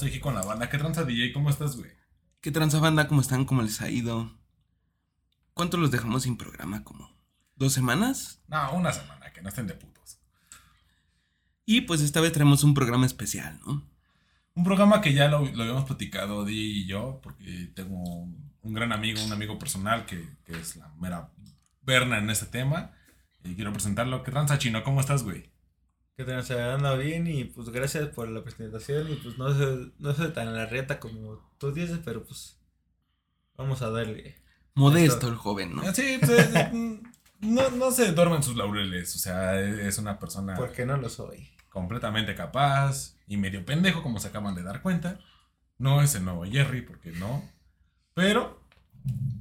estoy aquí con la banda. ¿Qué tranza, DJ? ¿Cómo estás, güey? ¿Qué tranza, banda? ¿Cómo están? ¿Cómo les ha ido? ¿Cuánto los dejamos sin programa? ¿Como dos semanas? No, una semana, que no estén de putos. Y pues esta vez traemos un programa especial, ¿no? Un programa que ya lo, habíamos platicado DJ y yo, porque tengo un gran amigo, un amigo personal que, que es la mera verna en este tema. Y quiero presentarlo. ¿Qué tranza, Chino? ¿Cómo estás, güey? que nos anda bien y pues gracias por la presentación y pues no sé no soy tan la reta como tú dices, pero pues vamos a darle. Modesto el joven, ¿no? Sí, pues, mm, no, no se duerme en sus laureles, o sea, es una persona... Porque no lo soy. Completamente capaz y medio pendejo, como se acaban de dar cuenta. No es el nuevo Jerry, porque no. Pero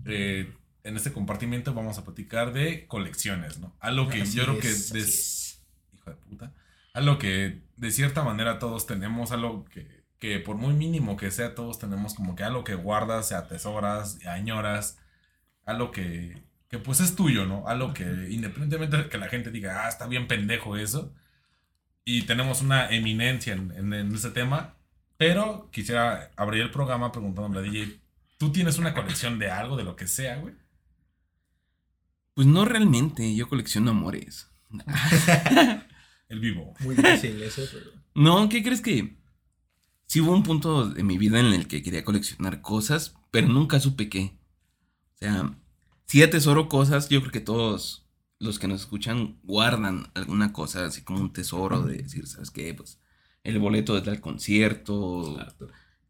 eh, en este compartimiento vamos a platicar de colecciones, ¿no? Algo que yo creo que... Hijo de puta algo que de cierta manera todos tenemos, algo que, que por muy mínimo que sea, todos tenemos como que algo que guardas, se atesoras, añoras, algo que, que pues es tuyo, ¿no? Algo que independientemente de que la gente diga, ah, está bien pendejo eso, y tenemos una eminencia en, en, ese tema, pero quisiera abrir el programa preguntándole a DJ, ¿tú tienes una colección de algo, de lo que sea, güey? Pues no realmente, yo colecciono amores. el vivo. Muy difícil eso, pero. No, ¿qué crees que? Sí hubo un punto de mi vida en el que quería coleccionar cosas, pero nunca supe qué. O sea, sí atesoro cosas, yo creo que todos los que nos escuchan guardan alguna cosa, así como un tesoro de decir, ¿sabes qué? Pues el boleto de tal concierto,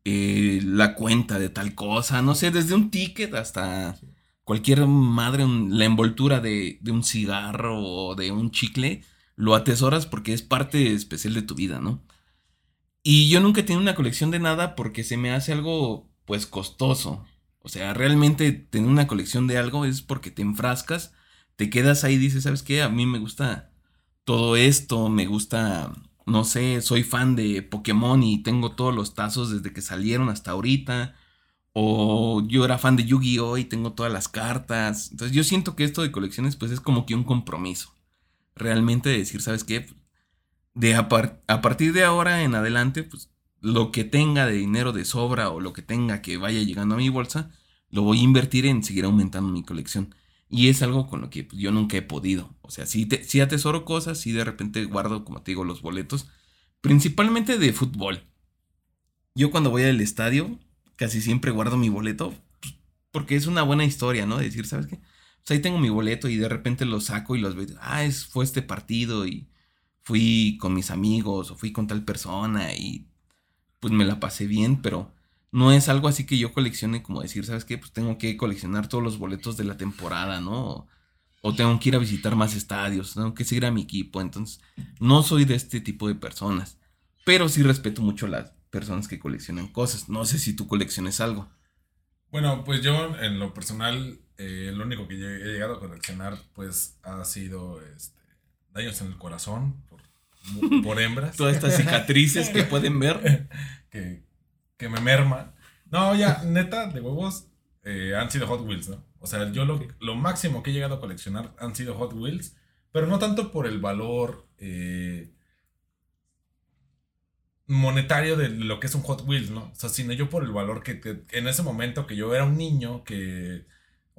eh, la cuenta de tal cosa, no sé, desde un ticket hasta cualquier madre, la envoltura de, de un cigarro o de un chicle lo atesoras porque es parte especial de tu vida, ¿no? Y yo nunca he tenido una colección de nada porque se me hace algo, pues, costoso. O sea, realmente tener una colección de algo es porque te enfrascas, te quedas ahí y dices, ¿sabes qué? A mí me gusta todo esto, me gusta, no sé, soy fan de Pokémon y tengo todos los tazos desde que salieron hasta ahorita. O yo era fan de Yu-Gi-Oh! y tengo todas las cartas. Entonces yo siento que esto de colecciones pues es como que un compromiso realmente decir, ¿sabes qué? De a, a, partir de ahora en adelante, pues lo que tenga de dinero de sobra o lo que tenga que vaya llegando a mi bolsa, lo voy a invertir en seguir aumentando mi colección. Y es algo con lo que pues, yo nunca he podido. O sea, si si atesoro cosas, si de repente guardo, como te digo, los boletos, principalmente de fútbol. Yo cuando voy al estadio, casi siempre guardo mi boleto, pues, porque es una buena historia, ¿no? decir, ¿sabes qué? ahí tengo mi boleto y de repente lo saco y los veo. Ah, es, fue este partido y fui con mis amigos o fui con tal persona y pues me la pasé bien, pero no es algo así que yo coleccione como decir, ¿sabes qué? Pues tengo que coleccionar todos los boletos de la temporada, ¿no? O, tengo que ir a visitar más estadios, tengo que seguir a mi equipo. Entonces, no soy de este tipo de personas, pero sí respeto mucho a las personas que coleccionan cosas. No sé si tú colecciones algo. Bueno, pues yo en lo personal eh, lo único que he llegado a coleccionar, pues, ha sido este, daños en el corazón por, por hembras. Todas estas cicatrices que pueden ver. que, que me merma. No, ya, neta, de huevos, eh, han sido Hot Wheels, ¿no? O sea, yo lo, lo, máximo que he llegado a coleccionar han sido Hot Wheels, pero no tanto por el valor eh, monetario de lo que es un Hot Wheels, ¿no? O sea, sino yo por el valor que, que en ese momento que yo era un niño que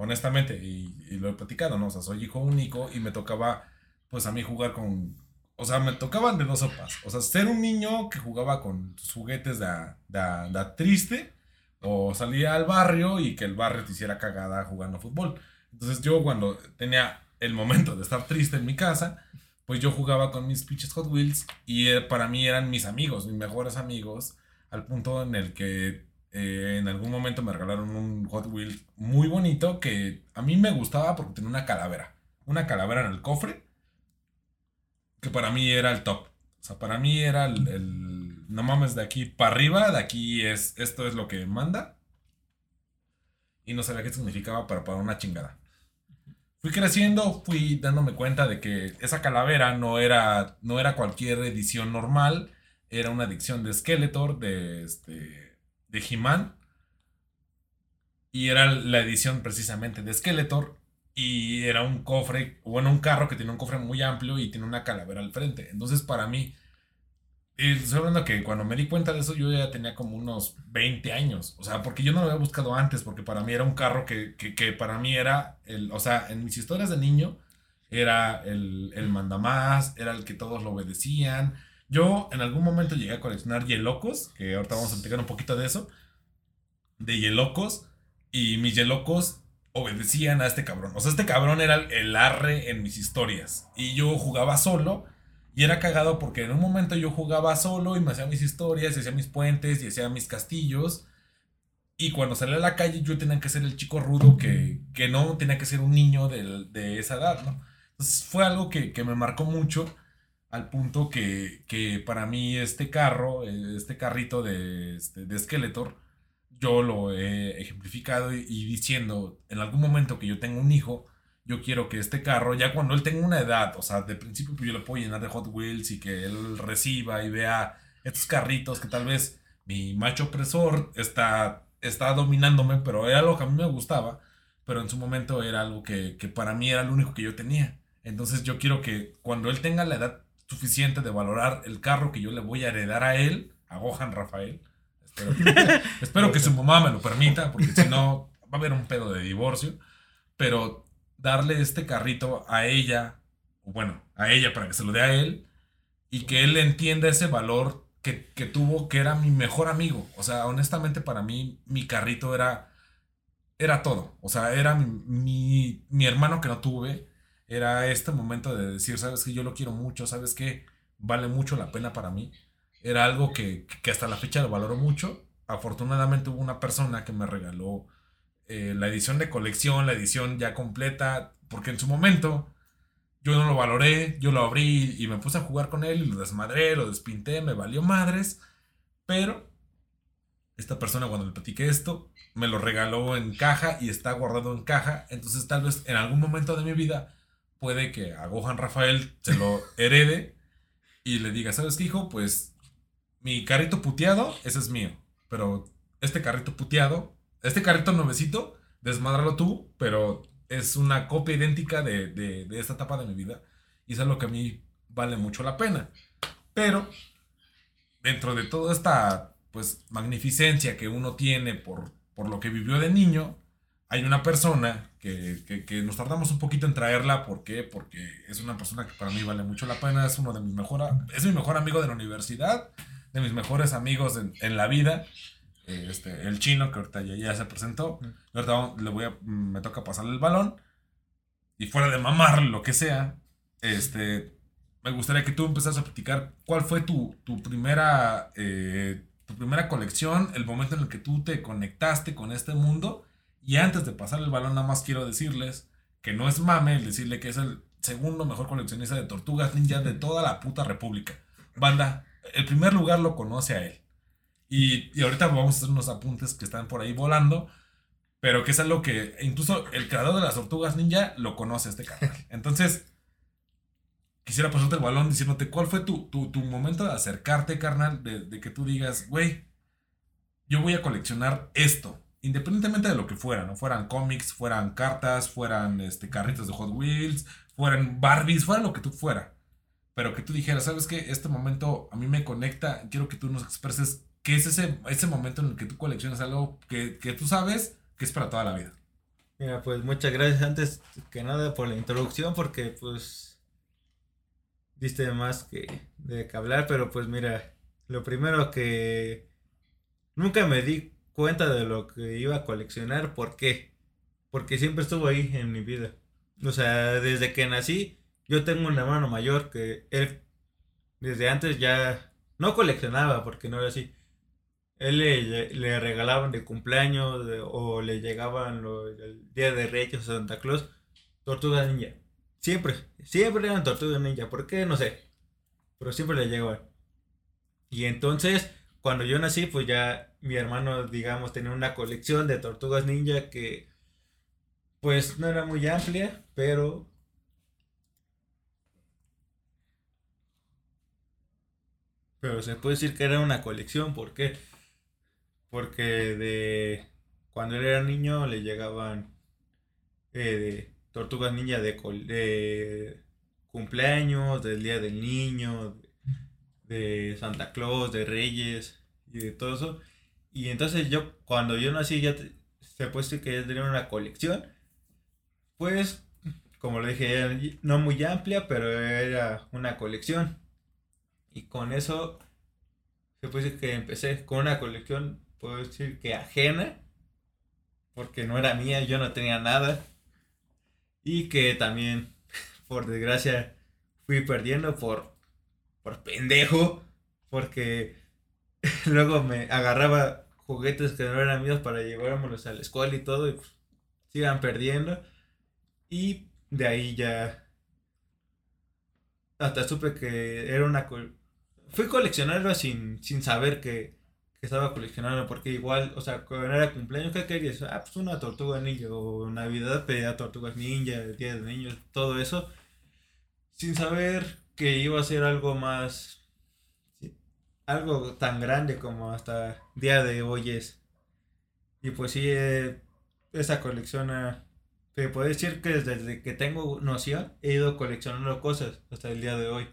honestamente, y, lo he platicado, ¿no? O sea, soy hijo único y me tocaba, pues a mí jugar con, o sea, me tocaban de dos sopas, o sea, ser un niño que jugaba con juguetes de, de, triste, o salía al barrio y que el barrio te hiciera cagada jugando fútbol. Entonces yo cuando tenía el momento de estar triste en mi casa, pues yo jugaba con mis pinches Hot Wheels y eh, para mí eran mis amigos, mis mejores amigos, al punto en el que eh, en algún momento me regalaron un Hot Wheels muy bonito que a mí me gustaba porque tenía una calavera. Una calavera en el cofre. Que para mí era el top. O sea, para mí era el, no mames, de aquí para arriba, de aquí es, esto es lo que manda. Y no sabía qué significaba para, para una chingada. Fui creciendo, fui dándome cuenta de que esa calavera no era, no era cualquier edición normal. Era una edición de Skeletor, de este de He-Man. Y era la edición precisamente de Skeletor. Y era un cofre, bueno, un carro que tiene un cofre muy amplio y tiene una calavera al frente. Entonces, para mí, y estoy hablando que cuando me di cuenta de eso, yo ya tenía como unos 20 años. O sea, porque yo no lo había buscado antes, porque para mí era un carro que, que, para mí era, el, o sea, en mis historias de niño, era el, el mandamás, era el que todos lo obedecían. Yo en algún momento llegué a coleccionar Yelocos, que ahorita vamos a explicar un poquito de eso, de Yelocos, y mis Yelocos obedecían a este cabrón. O sea, este cabrón era el arre en mis historias. Y yo jugaba solo y era cagado porque en un momento yo jugaba solo y me hacía mis historias, y hacía mis puentes y hacía mis castillos. Y cuando salía a la calle yo tenía que ser el chico rudo que, que no tenía que ser un niño de, de esa edad, ¿no? Entonces fue algo que, que me marcó mucho al punto que, que, para mí este carro, este carrito de, este, de Skeletor, yo lo he ejemplificado y, diciendo, en algún momento que yo tenga un hijo, yo quiero que este carro, ya cuando él tenga una edad, o sea, de principio pues yo le puedo llenar de Hot Wheels y que él reciba y vea estos carritos que tal vez mi macho opresor está, está dominándome, pero era algo que a mí me gustaba, pero en su momento era algo que, que para mí era lo único que yo tenía. Entonces yo quiero que cuando él tenga la edad suficiente de valorar el carro que yo le voy a heredar a él, a Gohan Rafael, espero que, su mamá me lo permita, porque si no va a haber un pedo de divorcio, pero darle este carrito a ella, bueno, a ella para que se lo dé a él, y que él entienda ese valor que, que, tuvo, que era mi mejor amigo. O sea, honestamente para mí mi carrito era, era todo. O sea, era mi, mi, mi hermano que no tuve. Era este momento de decir, sabes que yo lo quiero mucho, sabes que vale mucho la pena para mí. Era algo que, que hasta la fecha lo valoro mucho. Afortunadamente hubo una persona que me regaló eh, la edición de colección, la edición ya completa, porque en su momento yo no lo valoré, yo lo abrí y me puse a jugar con él y lo desmadré, lo despinté, me valió madres, pero esta persona cuando le platiqué esto me lo regaló en caja y está guardado en caja, entonces tal vez en algún momento de mi vida puede que a Gohan Rafael se lo herede y le diga, ¿sabes qué hijo? Pues mi carrito puteado, ese es mío, pero este carrito puteado este carrito nuevecito, desmadralo tú, pero es una copia idéntica de, de, esta etapa de mi vida. Y es algo que a mí vale mucho la pena. Pero, dentro de toda esta, pues, magnificencia que uno tiene por, por lo que vivió de niño, hay una persona que, que, nos tardamos un poquito en traerla. ¿Por qué? Porque es una persona que para mí vale mucho la pena. Es uno de mis mejor, es mi mejor amigo de la universidad, de mis mejores amigos en, en la vida este, el chino, que ahorita ya, ya se presentó. Ahorita le voy a, me toca pasarle el balón. Y fuera de mamar, lo que sea, este, me gustaría que tú empezaras a platicar cuál fue tu, tu primera, eh, tu primera colección, el momento en el que tú te conectaste con este mundo. Y antes de pasar el balón, nada más quiero decirles que no es mame el decirle que es el segundo mejor coleccionista de tortugas ninja de toda la puta república. Banda, el primer lugar lo conoce a él. Y, y, ahorita vamos a hacer unos apuntes que están por ahí volando, pero que es algo que incluso el creador de las tortugas ninja lo conoce este canal. Entonces, quisiera pasarte el balón diciéndote cuál fue tu, tu, tu momento de acercarte, carnal, de, de que tú digas, güey, yo voy a coleccionar esto, independientemente de lo que fuera, ¿no? Fueran cómics, fueran cartas, fueran este, carritos de Hot Wheels, fueran Barbies, fuera lo que tú fuera. Pero que tú dijeras, ¿sabes qué? Este momento a mí me conecta, quiero que tú nos expreses que es ese, ese momento en el que tú coleccionas algo que, que tú sabes que es para toda la vida. Mira, pues muchas gracias antes que nada por la introducción, porque pues diste más que de que hablar, pero pues mira, lo primero que nunca me di cuenta de lo que iba a coleccionar, ¿por qué? Porque siempre estuvo ahí en mi vida. O sea, desde que nací, yo tengo un hermano mayor que él desde antes ya no coleccionaba, porque no era así, él le, le, regalaban de cumpleaños o le llegaban lo, el día de Reyes o Santa Claus tortugas ninja. Siempre, siempre eran tortugas ninja. ¿Por qué? No sé. Pero siempre le llegaban. Y entonces, cuando yo nací, pues ya mi hermano, digamos, tenía una colección de tortugas ninja que, pues, no era muy amplia, pero... Pero se puede decir que era una colección, ¿por qué? Porque de, cuando él era niño le llegaban eh, tortugas ninja de, de cumpleaños, del Día del Niño, de, Santa Claus, de Reyes y de todo eso. Y entonces yo, cuando yo nací, ya se puesto que ya tenía una colección. Pues, como le dije, no muy amplia, pero era una colección. Y con eso, se puede decir que empecé con una colección, puedo decir que ajena, porque no era mía, yo no tenía nada. Y que también, por desgracia, fui perdiendo por, por pendejo. Porque luego me agarraba juguetes que no eran míos para llevármelos a la escuela y todo. Y pues, sigan perdiendo. Y de ahí ya. Hasta supe que era una. Fui coleccionarlo sin, sin saber que, que estaba coleccionando, porque igual, o sea, cuando era cumpleaños, ¿qué querías? Ah, pues una tortuga ninja, o Navidad pedía tortugas ninja, el Día de Niños, todo eso, sin saber que iba a ser algo más, algo tan grande como hasta día de hoy es. Y pues sí, eh, esa colección, te puedo decir que desde que tengo noción, he ido coleccionando cosas hasta el día de hoy.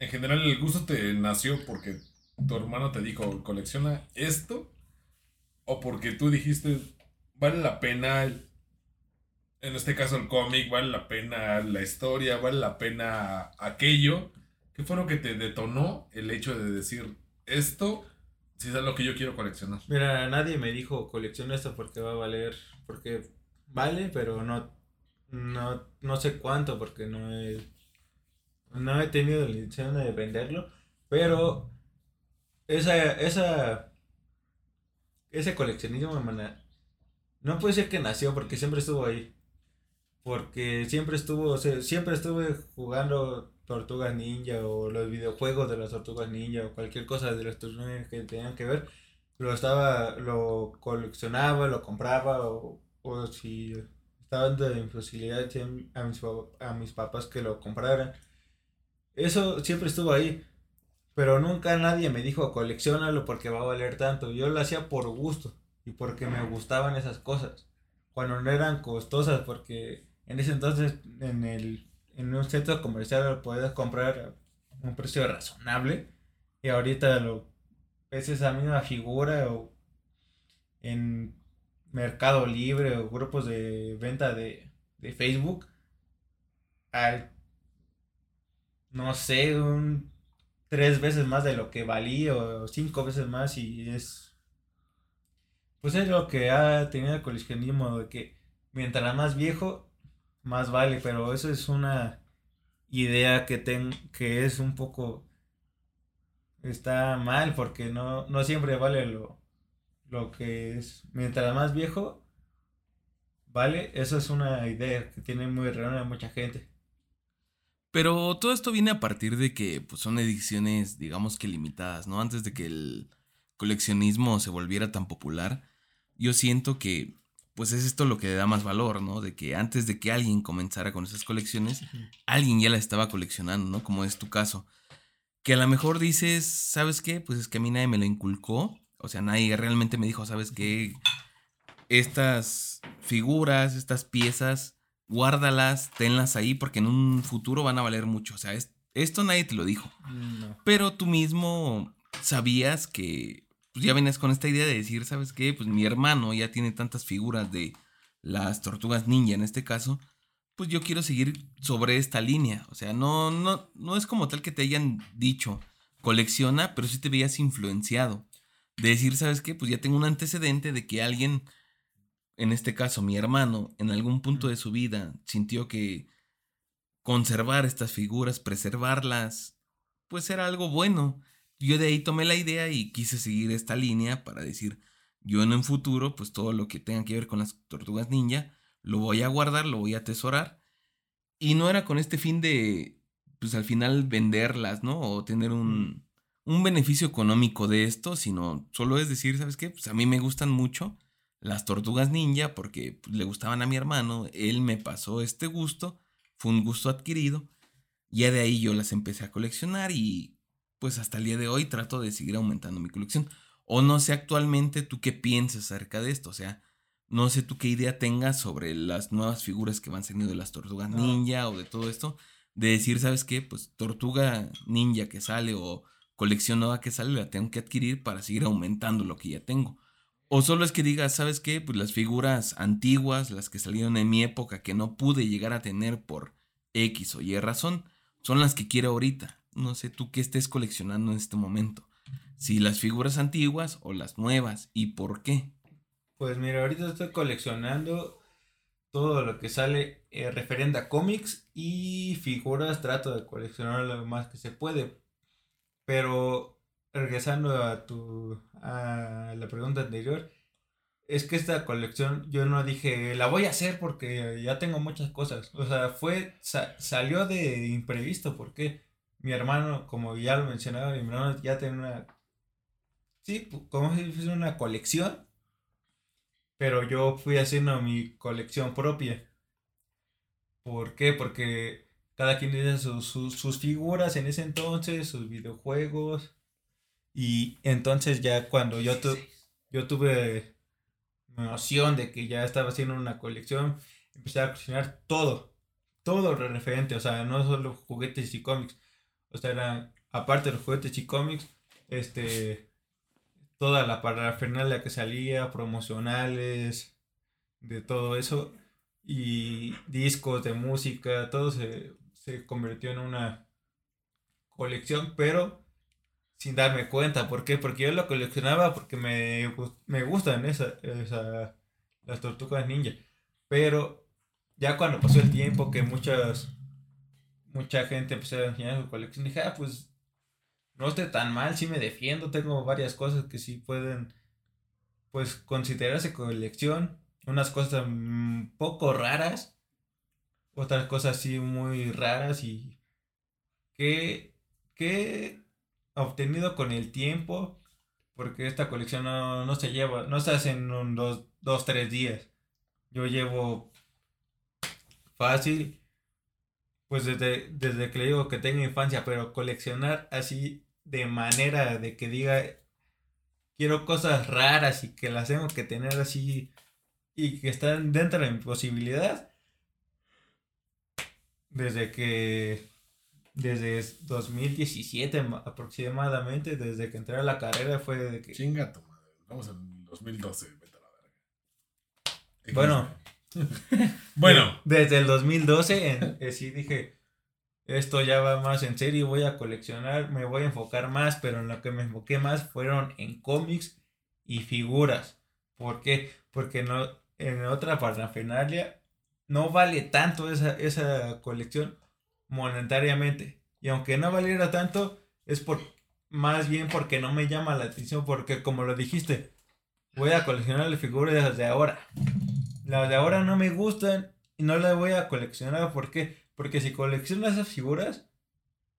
En general, el gusto te nació porque tu hermano te dijo, colecciona esto, o porque tú dijiste, vale la pena, en este caso el cómic, vale la pena la historia, vale la pena aquello, ¿qué fue lo que te detonó el hecho de decir, esto si es lo que yo quiero coleccionar? Mira, nadie me dijo, colecciona esto porque va a valer, porque vale, pero no, no, no sé cuánto, porque no he, no he tenido la intención de venderlo, pero esa, esa, ese coleccionismo, hermana, no puede ser que nació porque siempre estuvo ahí. Porque siempre estuvo, siempre estuve jugando Tortugas Ninja o los videojuegos de las Tortugas Ninja o cualquier cosa de las Tortugas que tenían que ver. Lo estaba, lo coleccionaba, lo compraba o, o si estaba de imposibilidad a mis, a mis papás que lo compraran. Eso siempre estuvo ahí. Pero nunca nadie me dijo, coleccionalo porque va a valer tanto. Yo lo hacía por gusto y porque me gustaban esas cosas. Cuando no eran costosas, porque en ese entonces en, el, en un centro comercial lo podías comprar a un precio razonable. Y ahorita lo es esa misma figura o en Mercado Libre o grupos de venta de, de Facebook. Al, no sé, un tres veces más de lo que valía o cinco veces más y es pues es lo que ha tenido el coleccionismo de que mientras más viejo más vale pero eso es una idea que ten, que es un poco está mal porque no, no siempre vale lo, lo que es. Mientras más viejo vale eso es una idea que tiene muy errónea mucha gente pero todo esto viene a partir de que pues, son ediciones, digamos que limitadas, ¿no? Antes de que el coleccionismo se volviera tan popular, yo siento que pues es esto lo que le da más valor, ¿no? De que antes de que alguien comenzara con esas colecciones, alguien ya la estaba coleccionando, ¿no? Como es tu caso. Que a lo mejor dices, ¿sabes qué? Pues es que a mí nadie me lo inculcó. O sea, nadie realmente me dijo, ¿sabes qué? Estas figuras, estas piezas guárdalas, tenlas ahí porque en un futuro van a valer mucho. O sea, esto nadie te lo dijo. Pero tú mismo sabías que pues, ya venías con esta idea de decir, ¿sabes qué? Pues mi hermano ya tiene tantas figuras de las tortugas ninja en este caso. Pues yo quiero seguir sobre esta línea. O sea, no, no, no es como tal que te hayan dicho, colecciona, pero sí te veías influenciado. De decir, ¿sabes qué? Pues ya tengo un antecedente de que alguien en este caso mi hermano, en algún punto de su vida sintió que conservar estas figuras, preservarlas, pues era algo bueno. Yo de ahí tomé la idea y quise seguir esta línea para decir, yo en un futuro, pues todo lo que tenga que ver con las tortugas ninja, lo voy a guardar, lo voy a atesorar. Y no era con este fin de, pues al final venderlas, ¿no? O tener un, un beneficio económico de esto, sino solo es decir, ¿sabes qué? Pues a mí me gustan mucho las tortugas ninja porque pues, le gustaban a mi hermano, él me pasó este gusto, fue un gusto adquirido, ya de ahí yo las empecé a coleccionar y pues hasta el día de hoy trato de seguir aumentando mi colección. O no sé actualmente tú qué piensas acerca de esto, o sea, No sé tú qué idea tengas sobre las nuevas figuras que van saliendo de las tortugas ninja o de todo esto. De decir, ¿sabes qué? Pues tortuga ninja que sale o colección nueva que sale la tengo que adquirir para seguir aumentando lo que ya tengo. O solo es que digas, ¿sabes qué? Pues las figuras antiguas, las que salieron en mi época que no pude llegar a tener por X o Y razón, son las que quiero ahorita. No sé tú qué estés coleccionando en este momento. Si las figuras antiguas o las nuevas y por qué. Pues mira, ahorita estoy coleccionando todo lo que sale eh, referente a cómics y figuras. Trato de coleccionar lo más que se puede. Pero regresando a tu a la pregunta anterior, es que esta colección yo no dije la voy a hacer porque ya tengo muchas cosas. O sea, fue salió de imprevisto porque mi hermano, como ya lo mencionaba, mi hermano ya tiene una sí, como si fuese una colección pero yo fui haciendo mi colección propia. ¿Por qué? Porque cada quien tiene sus, figuras en ese entonces, sus videojuegos. Y entonces ya cuando yo, yo tuve noción de que ya estaba haciendo una colección, empecé a coleccionar todo. Todo lo referente, o sea, no solo juguetes y cómics. O sea, eran, aparte de los juguetes y cómics, este, toda la parafernalia que salía, promocionales, de todo eso, y discos de música, todo se, convirtió en una colección, pero sin darme cuenta. ¿Por qué? Porque yo lo coleccionaba porque me, me gustan esa, esa, las tortugas ninja. Pero ya cuando pasó el tiempo que muchas mucha gente empezó a enseñar su colección, dije, ah, pues no esté tan mal, sí me defiendo, tengo varias cosas que sí pueden, pues, considerarse colección, unas cosas un poco raras, otras cosas sí muy raras y que, que obtenido con el tiempo, porque esta colección no, se lleva, no se hace en un dos, dos, tres días. Yo llevo fácil, pues desde, desde que le digo que tengo infancia, pero coleccionar así de manera de que diga, quiero cosas raras y que las tengo que tener así y que están dentro de mi posibilidad. Desde que, desde 2017 aproximadamente, desde que entré a la carrera fue de que... Chinga tu madre, vamos en 2012, vete a la verga. Bueno. bueno. Desde el 2012 en, eh, sí dije, esto ya va más en serio, voy a coleccionar, me voy a enfocar más, pero en lo que me enfoqué más fueron en cómics y figuras. ¿Por qué? Porque no, en otra parafernalia no vale tanto esa, esa colección monetariamente. Y aunque no valiera tanto, es por más bien porque no me llama la atención, porque como lo dijiste, voy a coleccionar las figuras de ahora. Las de ahora no me gustan y no las voy a coleccionar. ¿Por qué? Porque si colecciono esas figuras,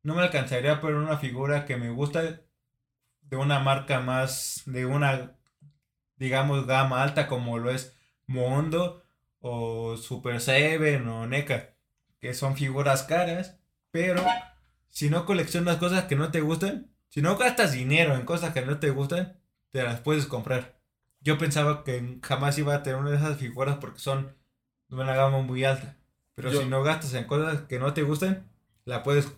no me alcanzaría por una figura que me gusta de una marca más, de una, digamos, gama alta como lo es Mondo o Super Seven o NECA, que son figuras caras, pero si no coleccionas cosas que no te gustan, si no gastas dinero en cosas que no te gustan, te las puedes comprar. Yo pensaba que jamás iba a tener una de esas figuras porque son de una gama muy alta. Pero si no gastas en cosas que no te gusten, la puedes,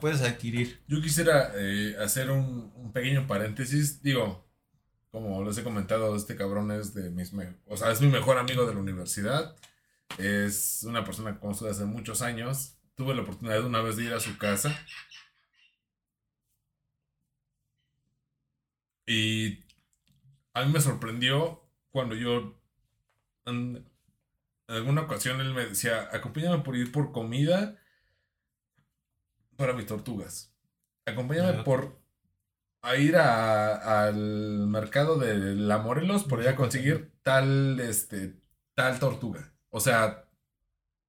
puedes adquirir. Yo quisiera eh, hacer un, pequeño paréntesis. Digo, como les he comentado, este cabrón es de mis... o sea, es mi mejor amigo de la universidad. Es una persona que conozco hace muchos años. Tuve la oportunidad una vez de ir a su casa. Y a mí me sorprendió cuando yo en alguna ocasión él me decía, acompáñame por ir por comida para mis tortugas. Acompáñame por a ir al mercado de la Morelos por ir a conseguir tal, este, tal tortuga. O sea,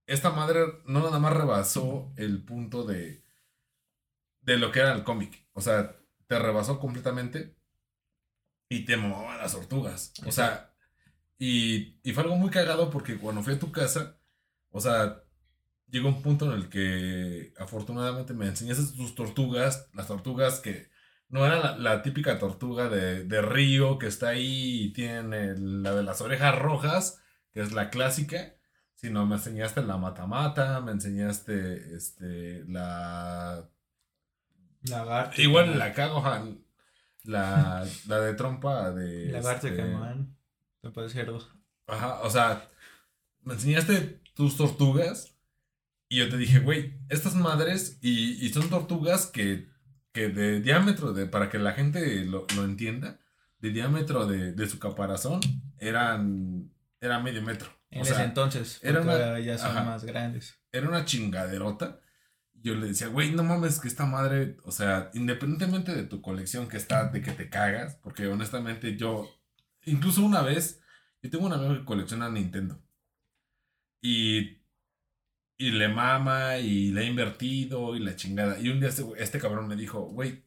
esta madre no nada más rebasó el punto de, de lo que era el cómic. O sea, te rebasó completamente y te movaban las tortugas. O sea, y, fue algo muy cagado porque cuando fui a tu casa, o sea, llegó un punto en el que afortunadamente me enseñaste tus tortugas, las tortugas que no eran la, típica tortuga de, río que está ahí y tiene la de las orejas rojas, que es la clásica, sino me enseñaste la matamata, me enseñaste este, la... Lagarto. Igual la cago, la, la de trompa de... Lagarto este, Caimán. Me parece. Ajá, o sea, me enseñaste tus tortugas y yo te dije, güey, estas madres y, y son tortugas que, que de diámetro, de, para que la gente lo, lo entienda, de diámetro de, de su caparazón eran, era medio metro. En o ese sea, entonces. era una- ya son ajá. más grandes. era una chingaderota. Yo le decía, güey, no mames, que esta madre, o sea, independientemente de tu colección que está, de que te cagas, porque honestamente yo, incluso una vez, yo tengo un amigo que colecciona Nintendo. Y, y le mama y le ha invertido y la chingada. Y un día este, este cabrón me dijo, güey,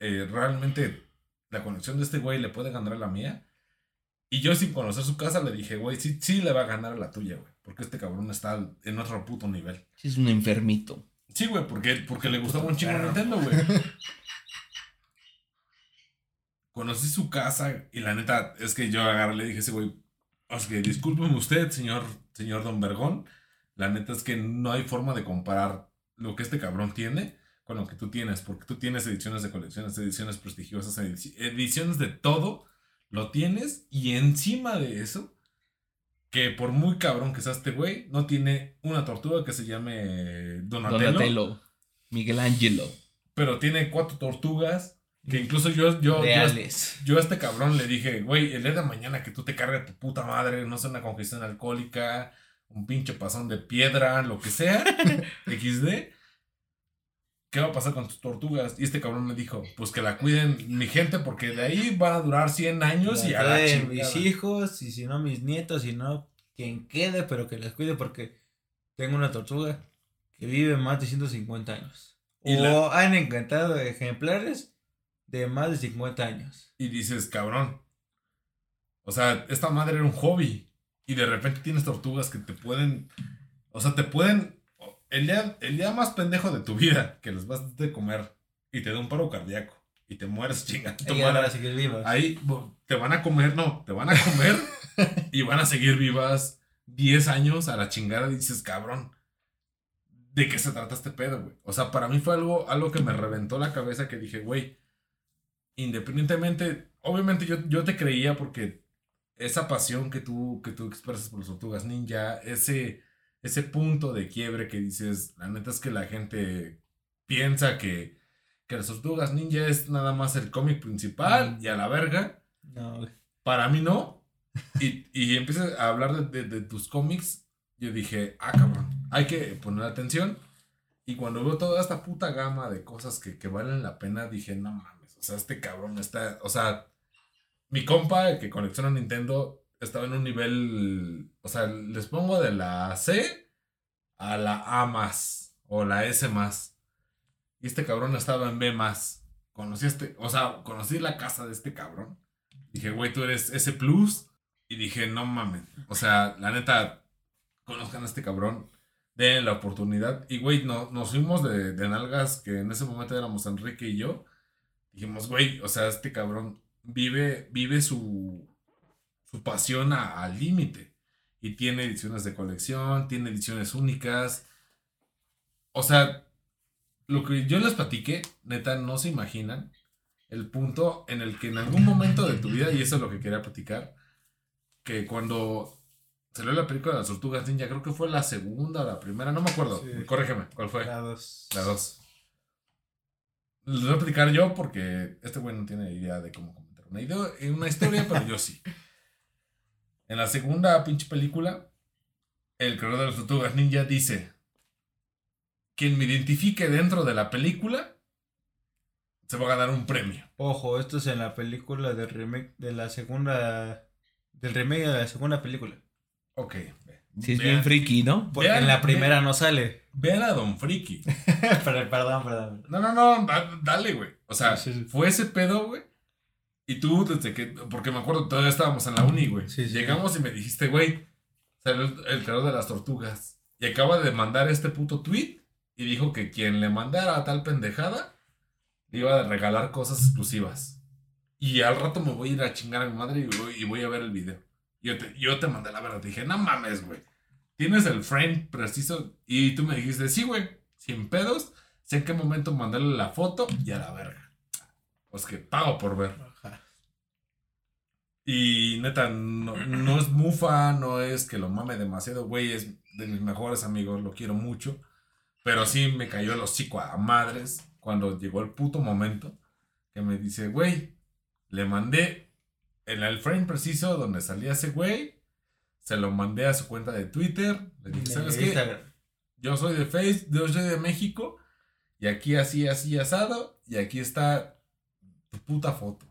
eh, realmente la colección de este güey le puede ganar a la mía. Y yo sin conocer su casa le dije, güey, sí, sí le va a ganar a la tuya, güey. Porque este cabrón está en otro puto nivel. Sí, es un enfermito. Sí, güey, porque, porque le gustaba un chingo. Nintendo, güey. Conocí su casa y la neta es que yo agarré y le dije ese güey, o sea, que discúlpeme usted, señor, señor Don Vergón. La neta es que no hay forma de comparar lo que este cabrón tiene con lo que tú tienes, porque tú tienes ediciones de colecciones, ediciones prestigiosas, edici- ediciones de todo, lo tienes y encima de eso, que por muy cabrón que sea este güey, no tiene una tortuga que se llame Donatello, Donatello. Miguel Ángelo. pero tiene cuatro tortugas, que incluso yo, yo, yo, Reales. yo a este cabrón le dije, güey, el día de mañana que tú te cargues tu puta madre, no sé, una congestión alcohólica, un pinche pasón de piedra, lo que sea, XD, ¿qué va a pasar con tus tortugas? Y este cabrón me dijo, pues que la cuiden mi gente, porque de ahí van a durar 100 años y a la chingada. mis hijos, y si no mis nietos, y no quien quede, pero que les cuide porque tengo una tortuga que vive más de 150 años. Y o la- han encantado ejemplares de más de 50 años. Y dices, cabrón. O sea, esta madre era un hobby. Y de repente tienes tortugas que te pueden. O sea, te pueden. El día, el día más pendejo de tu vida, que les vas de comer y te da un paro cardíaco y te mueres chingando. tu Ellas madre. van a seguir vivas. Ahí te van a comer, no, te van a comer y van a seguir vivas 10 años a la chingada. Y dices, cabrón, ¿de qué se trata este pedo, güey? O sea, para mí fue algo, algo que me reventó la cabeza que dije, güey, independientemente, obviamente yo, yo te creía porque esa pasión que tú, que tú expresas por las tortugas ninja, ese, ese punto de quiebre que dices, la neta es que la gente piensa que, que las tortugas ninja es nada más el cómic principal Mm. y a la verga. No. Para mí no. Y, y empiezas a hablar de, de- de tus cómics. Yo dije, ah, cabrón, hay que poner atención. Y cuando veo toda esta puta gama de cosas que, que valen la pena, dije, no mames, o sea, este cabrón está, o sea, mi compa el que colecciona Nintendo estaba en un nivel, o sea, les pongo de la C a la A más, o la S más. Y este cabrón estaba en B más. Conocí este, o sea, conocí la casa de este cabrón. Dije, güey, tú eres ese plus. Y dije, no mames. O sea, la neta, conozcan a este cabrón. Den la oportunidad. Y, güey, no, nos fuimos de, de nalgas que en ese momento éramos Enrique y yo. Dijimos, güey, o sea, este cabrón vive, vive su, su pasión a- al límite. Y tiene ediciones de colección, tiene ediciones únicas. O sea, lo que yo les platiqué, neta, no se imaginan el punto en el que en algún momento de tu vida, y eso es lo que quería platicar, que cuando salió la película de las tortugas ninja, creo que fue la segunda o la primera, no me acuerdo, Sí. corrígeme, ¿cuál fue? La dos. La dos. Les voy a platicar yo porque este güey no tiene idea de cómo comentar una, idea, una historia, pero yo sí. En la segunda pinche película, el creador de las tortugas ninja dice: Quien me identifique dentro de la película se va a ganar un premio. Ojo, esto es en la película del remake de la segunda. Del remake de la segunda película. Ok. Sí, es Vean- bien friki, ¿no? Porque Vean- en la primera no sale. Vean a Don Friki. Perdón, perdón. No, no, no, da- dale, güey. O sea, Sí, sí. fue ese pedo, güey. Y tú, desde que. Porque me acuerdo, todavía estábamos en la uni, güey. Sí, sí. Llegamos y me dijiste, güey, salió el, el creador de las tortugas. Y acaba de mandar este puto tweet. Y dijo que quien le mandara a tal pendejada le iba a regalar cosas exclusivas. Y al rato me voy a ir a chingar a mi madre y voy, y voy a ver el video. Yo te, yo te mandé la verdad. Te dije, no mames, güey. Tienes el frame preciso. Y tú me dijiste, sí, güey. Sin pedos. Sé en qué momento mandarle la foto y a la verga. Pues que pago por ver. Ajá. Y neta, no, no es mufa, no es que lo mame demasiado, güey, es de mis mejores amigos, lo quiero mucho. Pero sí me cayó el hocico a madres cuando llegó el puto momento que me dice, güey, le mandé en el frame preciso donde salía ese güey, se lo mandé a su cuenta de Twitter, le dije, ¿sabes qué? Instagram. Yo soy de Face, yo soy de México, y aquí así, así, asado, y aquí está tu puta foto.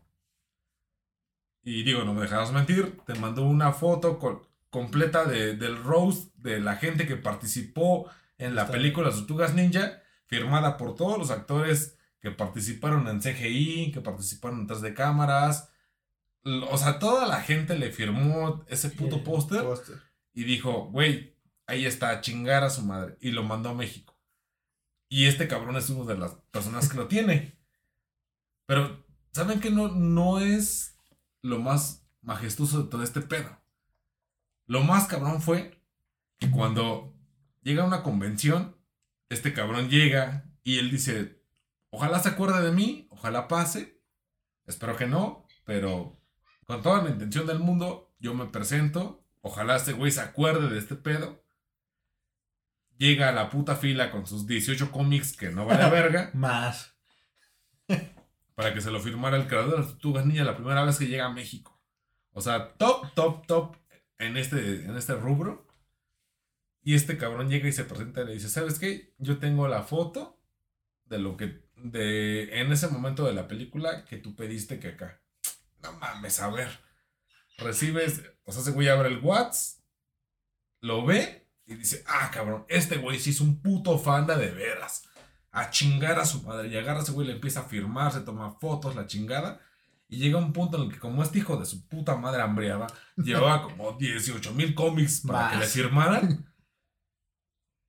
Y digo, no me dejarás mentir, te mandó una foto con- completa de, del roast de la gente que participó en la Está película Tortugas Ninja, firmada por todos los actores que participaron en CGI, que participaron detrás de cámaras. O sea, toda la gente le firmó ese puto póster y dijo, güey, ahí está, chingar a su madre. Y lo mandó a México. Y este cabrón es uno de las personas que lo tiene. Pero, ¿saben que no, no es lo más majestuoso de todo este pedo? Lo más cabrón fue que cuando llega a una convención, este cabrón llega y él dice, ojalá se acuerde de mí, ojalá pase. Espero que no, pero con toda la intención del mundo, yo me presento. Ojalá este güey se acuerde de este pedo. Llega a la puta fila con sus 18 cómics que no vale a verga. Más. Para que se lo firmara el creador de las tortugas ninja la primera vez que llega a México. O sea, top, top, top en este, en este rubro. Y este cabrón llega y se presenta y le dice, ¿sabes qué? Yo tengo la foto de lo que, de, en ese momento de la película que tú pediste que acá. No mames, a ver. Recibes, o sea, ese güey abre el WhatsApp, lo ve y dice, ah, cabrón, este güey sí es un puto fan de de veras a chingar a su madre. Y agarra a ese güey, le empieza a firmar, se toma fotos, la chingada. Y llega un punto en el que, como este hijo de su puta madre hambriada, llevaba como 18 mil cómics para que le firmaran.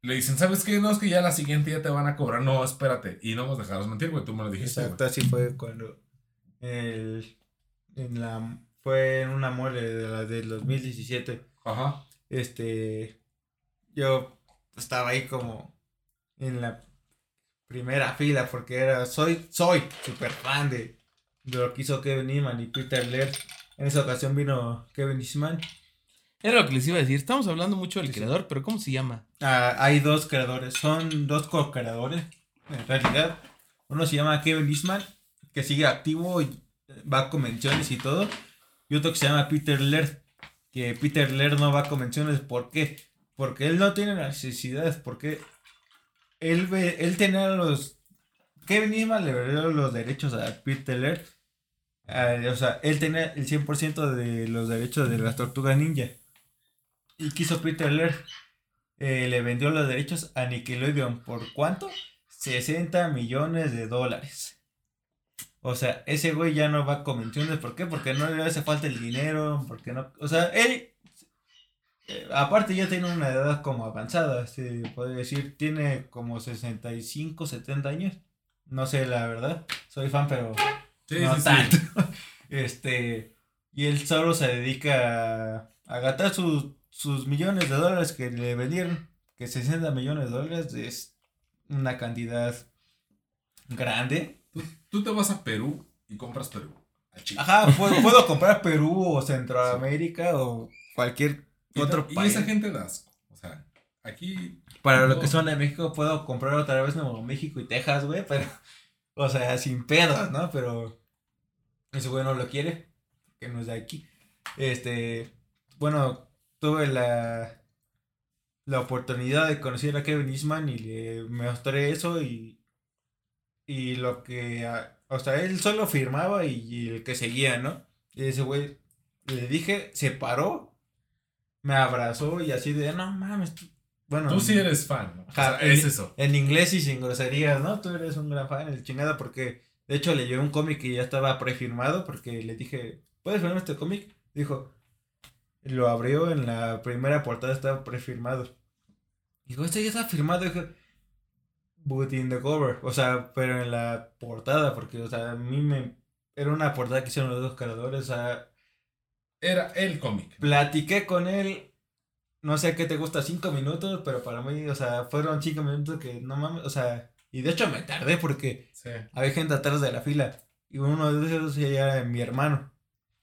Le dicen, ¿sabes qué? No, es que ya la siguiente ya te van a cobrar. No, espérate. Y no nos dejarás mentir, güey. Tú me lo dijiste. Exacto, así fue cuando el, en la fue en una mole de la del 2017. güey. Ajá. Este yo estaba ahí como en la primera fila porque era soy soy super fan de, de lo que hizo Kevin Eastman y Peter Laird. En esa ocasión vino Kevin Eastman. Era lo que les iba a decir. Estamos hablando mucho del creador, pero ¿cómo se llama? Ah, hay dos creadores, son dos co-creadores, en realidad. Uno se llama Kevin Eastman, que sigue activo y va a convenciones y todo. Y otro que se llama Peter Laird, que Peter Laird no va a convenciones. ¿Por qué? Porque él no tiene necesidades, porque él él tenía los... Kevin Eastman le dio los derechos a Peter. Ah, o sea, él tenía el 100% de los derechos de las tortugas ninja. Y quiso Peter Laird eh, le vendió los derechos a Nickelodeon. ¿Por cuánto? 60 millones de dólares. O sea, ese güey ya no va a convenciones. ¿Por qué? Porque no le hace falta el dinero. Porque no. O sea, él. Eh, aparte, ya tiene una edad como avanzada. Se puede decir. Tiene como 65, 70 años. No sé, la verdad. Soy fan, pero Sí, no sí, sí. tanto. Este, y él solo se dedica a, a gastar sus, sus millones de dólares que le vendieron. Que 60 millones de dólares es una cantidad grande. Tú, tú te vas a Perú y compras Perú. Ajá, puedo, puedo comprar Perú o Centroamérica o cualquier otro y país. esa gente das. O sea, aquí. Para lo que son de México, puedo comprar otra vez Nuevo México y Texas, güey, pero, o sea, sin pedos, ¿no? Pero ese güey no lo quiere, que no es de aquí. Este, bueno, tuve la, la oportunidad de conocer a Kevin Eastman y le mostré eso y, y lo que, o sea, él solo firmaba y, y el que seguía, ¿no? Y ese güey, le dije, se paró, me abrazó y así de, no mames, tú-". bueno. Tú sí eres fan. ¿no? O sea, Ajá, es en- eso. En inglés y sin groserías, ¿no? Tú eres un gran fan, el chingada, porque de hecho le llevé un cómic que ya estaba prefirmado, porque le dije, ¿puedes firmar este cómic? Dijo, lo abrió en la primera portada, estaba prefirmado. Dijo, este ya está firmado, dije, but in the cover, o sea, pero en la portada, porque, o sea, a mí me, era una portada que hicieron los dos creadores, o sea, era el cómic. Platiqué con él, no sé qué te gusta, cinco minutos, pero para mí, o sea, fueron cinco minutos que no mames, o sea, y de hecho me tardé porque Sí. había gente atrás de la fila y uno de esos ya era mi hermano.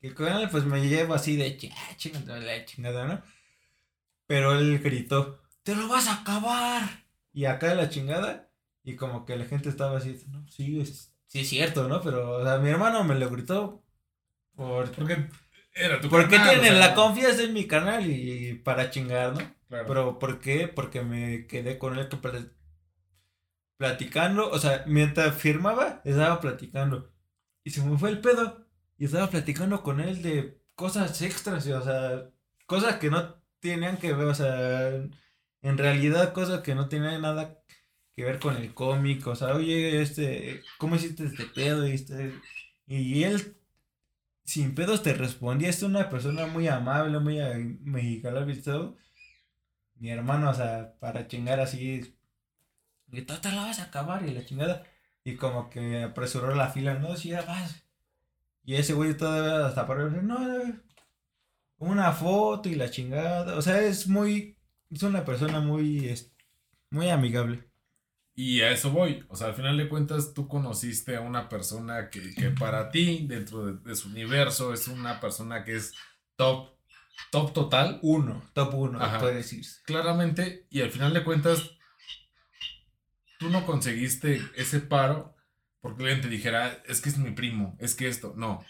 Y con él pues me llevo así de "Ch- ah, chingada, la chingada, ¿no? Pero él gritó, te lo vas a acabar. Y acá la chingada y como que la gente estaba así, no, sí, es, sí es cierto, ¿no? Pero, o sea, mi hermano me lo gritó por... Porque era tu Porque canal, o tienen sea, la confianza en mi canal y, para chingar, ¿no? claro. Pero ¿por qué? Porque me quedé con él platicando, o sea, mientras firmaba, estaba platicando. Y se me fue el pedo. Y estaba platicando con él de cosas extras, o sea, cosas que no tenían que ver, o sea, en realidad cosas que no tenían nada que ver con el cómic, o sea, oye, este, ¿cómo hiciste este pedo? Y, este, y él, sin pedos, te respondía, es una persona muy amable, muy a- mexicana todo. Mi hermano, o sea, para chingar así, y tú te vas a acabar y la chingada. Y como que apresuró la fila, no, si ya vas. Y ese güey todavía hasta para no, no, una foto y la chingada. O sea, es muy, es una persona muy, muy amigable. Y a eso voy. O sea, al final de cuentas, tú conociste a una persona que, que para ti, dentro de, de su universo, es una persona que es top, top total. Uno, top uno, Ajá. puede decirse. Claramente, y al final de cuentas, tú no conseguiste ese paro porque alguien te dijera, es que es mi primo, es que esto. No.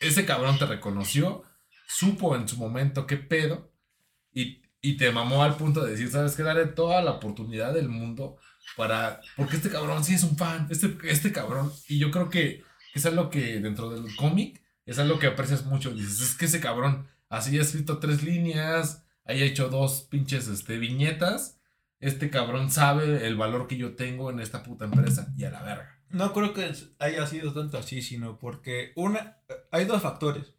Ese cabrón te reconoció, supo en su momento qué pedo, y, y te mamó al punto de decir, ¿sabes qué? Darle toda la oportunidad del mundo para. Porque este cabrón sí es un fan, este, este cabrón. Y yo creo que es algo que dentro del cómic es algo que aprecias mucho. Dices, es que ese cabrón así ha escrito tres líneas, haya hecho dos pinches este, viñetas. Este cabrón sabe el valor que yo tengo en esta puta empresa y a la verga. No creo que haya sido tanto así, sino porque una, hay dos factores.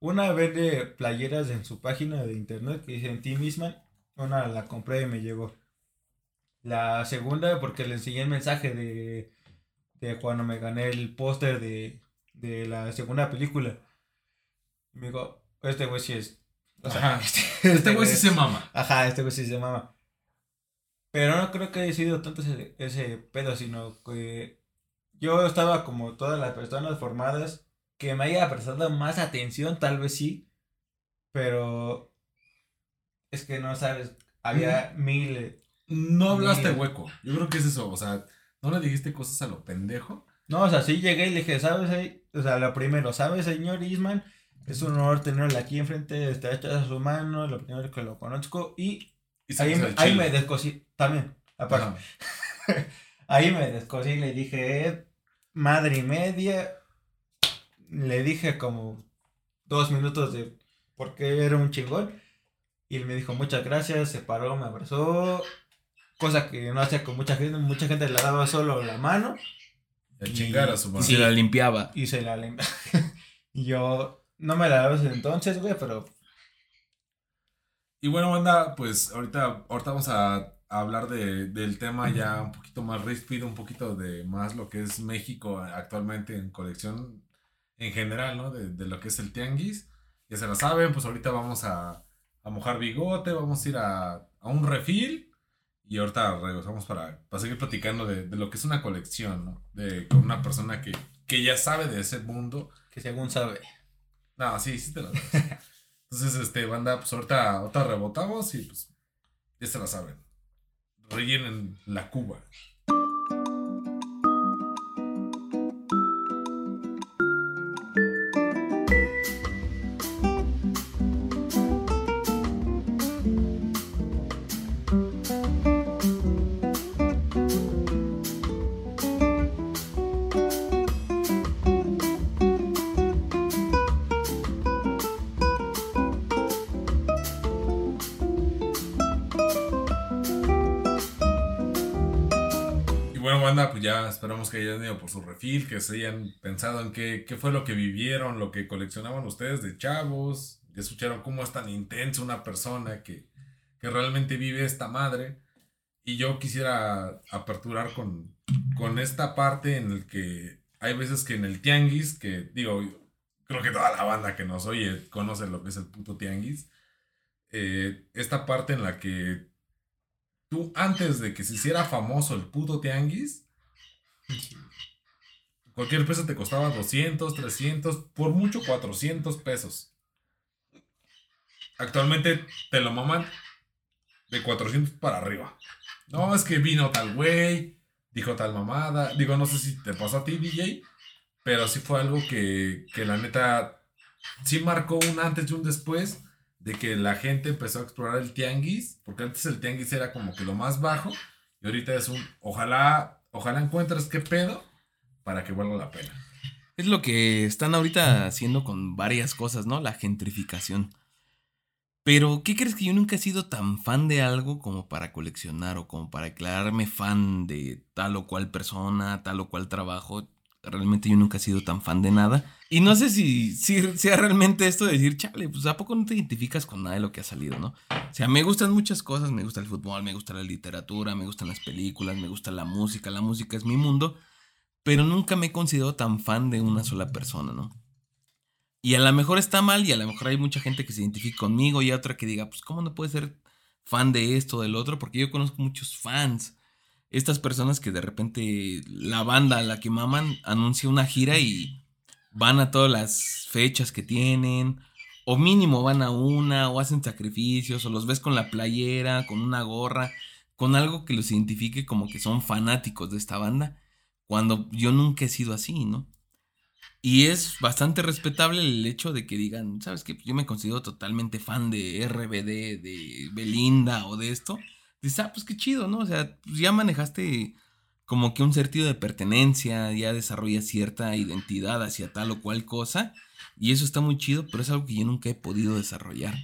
Una vende playeras en su página de internet que dice en ti misma. Una la compré y me llegó. La segunda porque le enseñé el mensaje de, de cuando me gané el póster de, de la segunda película. Y me dijo, este güey sí es. O sea, Ajá. Este güey sí se mama. Ajá, este güey sí se llama. Pero no creo que haya sido tanto ese, ese pedo, sino que yo estaba como todas las personas formadas que me haya prestado más atención, tal vez sí, pero es que no sabes, había mil... No hablaste hueco. Yo creo que es eso. O sea, no le dijiste cosas a lo pendejo. No, o sea, sí llegué y le dije, ¿sabes? ahí? O sea, lo primero, ¿sabes, señor Isman? Es un honor tenerlo aquí enfrente, está hecha a su mano, lo primero que lo conozco y ahí, me- ahí me descosí, también, aparte. Ahí me descosí y le dije, "Eh, madre y media. Le dije como dos minutos de por qué era un chingón. Y él me dijo, muchas gracias, se paró, me abrazó. Cosa que no hacía con mucha gente. Mucha gente le daba solo la mano A chingar a su Y madre. se la limpiaba. y se la lim- Y yo no me la daba desde entonces, güey, pero Y bueno, banda, pues ahorita, ahorita vamos a, a hablar de, del tema ya un poquito más ríspido, un poquito de más lo que es México actualmente en colección en general, ¿no? De, de lo que es el tianguis. Ya se la saben, pues ahorita vamos a, a mojar bigote, vamos a ir a, a un refil y ahorita regresamos para, para seguir platicando de, de lo que es una colección, ¿no? De, con una persona que, que ya sabe de ese mundo que según sabe. no, sí, sí te la sabes. Entonces, este, banda, pues ahorita, ahorita rebotamos y pues ya se la saben. Rellenen la cuba. Esperamos que hayan ido por su refil, que se hayan pensado en qué, qué fue lo que vivieron, lo que coleccionaban ustedes de chavos, ya escucharon cómo es tan intensa una persona que, que realmente vive esta madre. Y yo quisiera aperturar con, con esta parte en el que hay veces que en el tianguis, que digo, creo que toda la banda que nos oye conoce lo que es el puto tianguis. Eh, esta parte en la que tú antes de que se hiciera famoso el puto tianguis, cualquier peso te costaba 200, 300, por mucho 400 pesos. Actualmente te lo maman de 400 para arriba. No, es que vino tal güey, dijo tal mamada. Digo, no sé si te pasó a ti, DJ, pero sí fue algo que, que la neta sí marcó un antes y un después de que la gente empezó a explorar el tianguis, porque antes el tianguis era como que lo más bajo, y ahorita es un, ojalá, ojalá encuentres qué pedo para que valga la pena. Es lo que están ahorita haciendo con varias cosas, ¿no? La gentrificación. Pero, ¿qué crees que yo nunca he sido tan fan de algo como para coleccionar o como para declararme fan de tal o cual persona, tal o cual trabajo? Realmente yo nunca he sido tan fan de nada. Y no sé si, si sea realmente esto de decir, chale, pues ¿a poco no te identificas con nada de lo que ha salido, no? O sea, me gustan muchas cosas, me gusta el fútbol, me gusta la literatura, me gustan las películas, me gusta la música, la música es mi mundo, pero nunca me he considerado tan fan de una sola persona, ¿no? Y a lo mejor está mal y a lo mejor hay mucha gente que se identifique conmigo y otra que diga, pues ¿cómo no puede ser fan de esto, del otro? Porque yo conozco muchos fans. Estas personas que de repente la banda la que maman anuncia una gira y van a todas las fechas que tienen. O mínimo van a una, o hacen sacrificios, o los ves con la playera, con una gorra, con algo que los identifique como que son fanáticos de esta banda. Cuando yo nunca he sido así, ¿no? Y es bastante respetable el hecho de que digan, ¿sabes qué? Yo me considero totalmente fan de RBD, de Belinda o de esto. Dices, ah, pues qué chido, ¿no? O sea, pues ya manejaste como que un sentido de pertenencia, ya desarrollas cierta identidad hacia tal o cual cosa. Y eso está muy chido, pero es algo que yo nunca he podido desarrollar.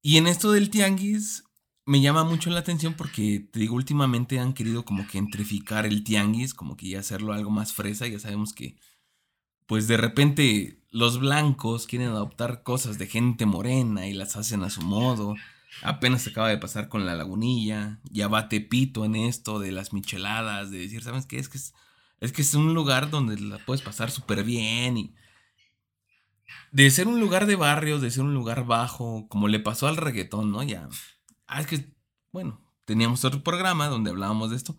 Y en esto del tianguis, me llama mucho la atención porque, te digo, últimamente han querido como que entrificar el tianguis, como que ya hacerlo algo más fresa. Ya sabemos que pues de repente los blancos quieren adoptar cosas de gente morena y las hacen a su modo. Apenas acaba de pasar con la lagunilla, ya va Tepito en esto de las micheladas, de decir, ¿sabes qué? Es que es, es que es un lugar donde la puedes pasar súper bien y... De ser un lugar de barrio, de ser un lugar bajo, como le pasó al reggaetón, ¿no? Ya... Ah, es que, bueno, teníamos otro programa donde hablábamos de esto.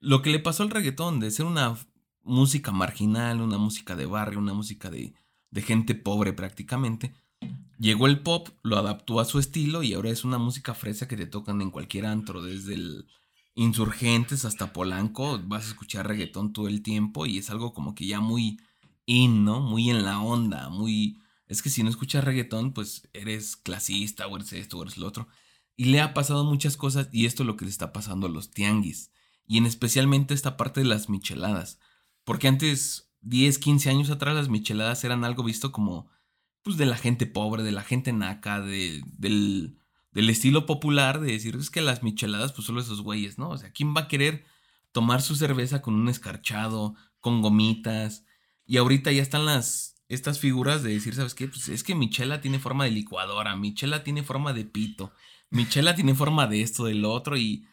Lo que le pasó al reggaetón, de ser una música marginal, una música de barrio, una música de, de gente pobre prácticamente. Llegó el pop, lo adaptó a su estilo y ahora es una música fresa que te tocan en cualquier antro, desde el Insurgentes hasta Polanco, vas a escuchar reggaetón todo el tiempo y es algo como que ya muy in, ¿no? Muy en la onda, muy... Es que si no escuchas reggaetón, pues eres clasista o eres esto o eres lo otro. Y le ha pasado muchas cosas y esto es lo que le está pasando a los tianguis. Y en especialmente esta parte de las micheladas. Porque antes, 10, 15 años atrás, las micheladas eran algo visto como, pues, de la gente pobre, de la gente naca, de, del, del estilo popular, de decir, es que las micheladas, pues, solo esos güeyes, ¿no? O sea, ¿quién va a querer tomar su cerveza con un escarchado, con gomitas? Y ahorita ya están las, estas figuras de decir, ¿sabes qué? Pues es que Michela tiene forma de licuadora, Michela tiene forma de pito, Michela tiene forma de esto, del otro, y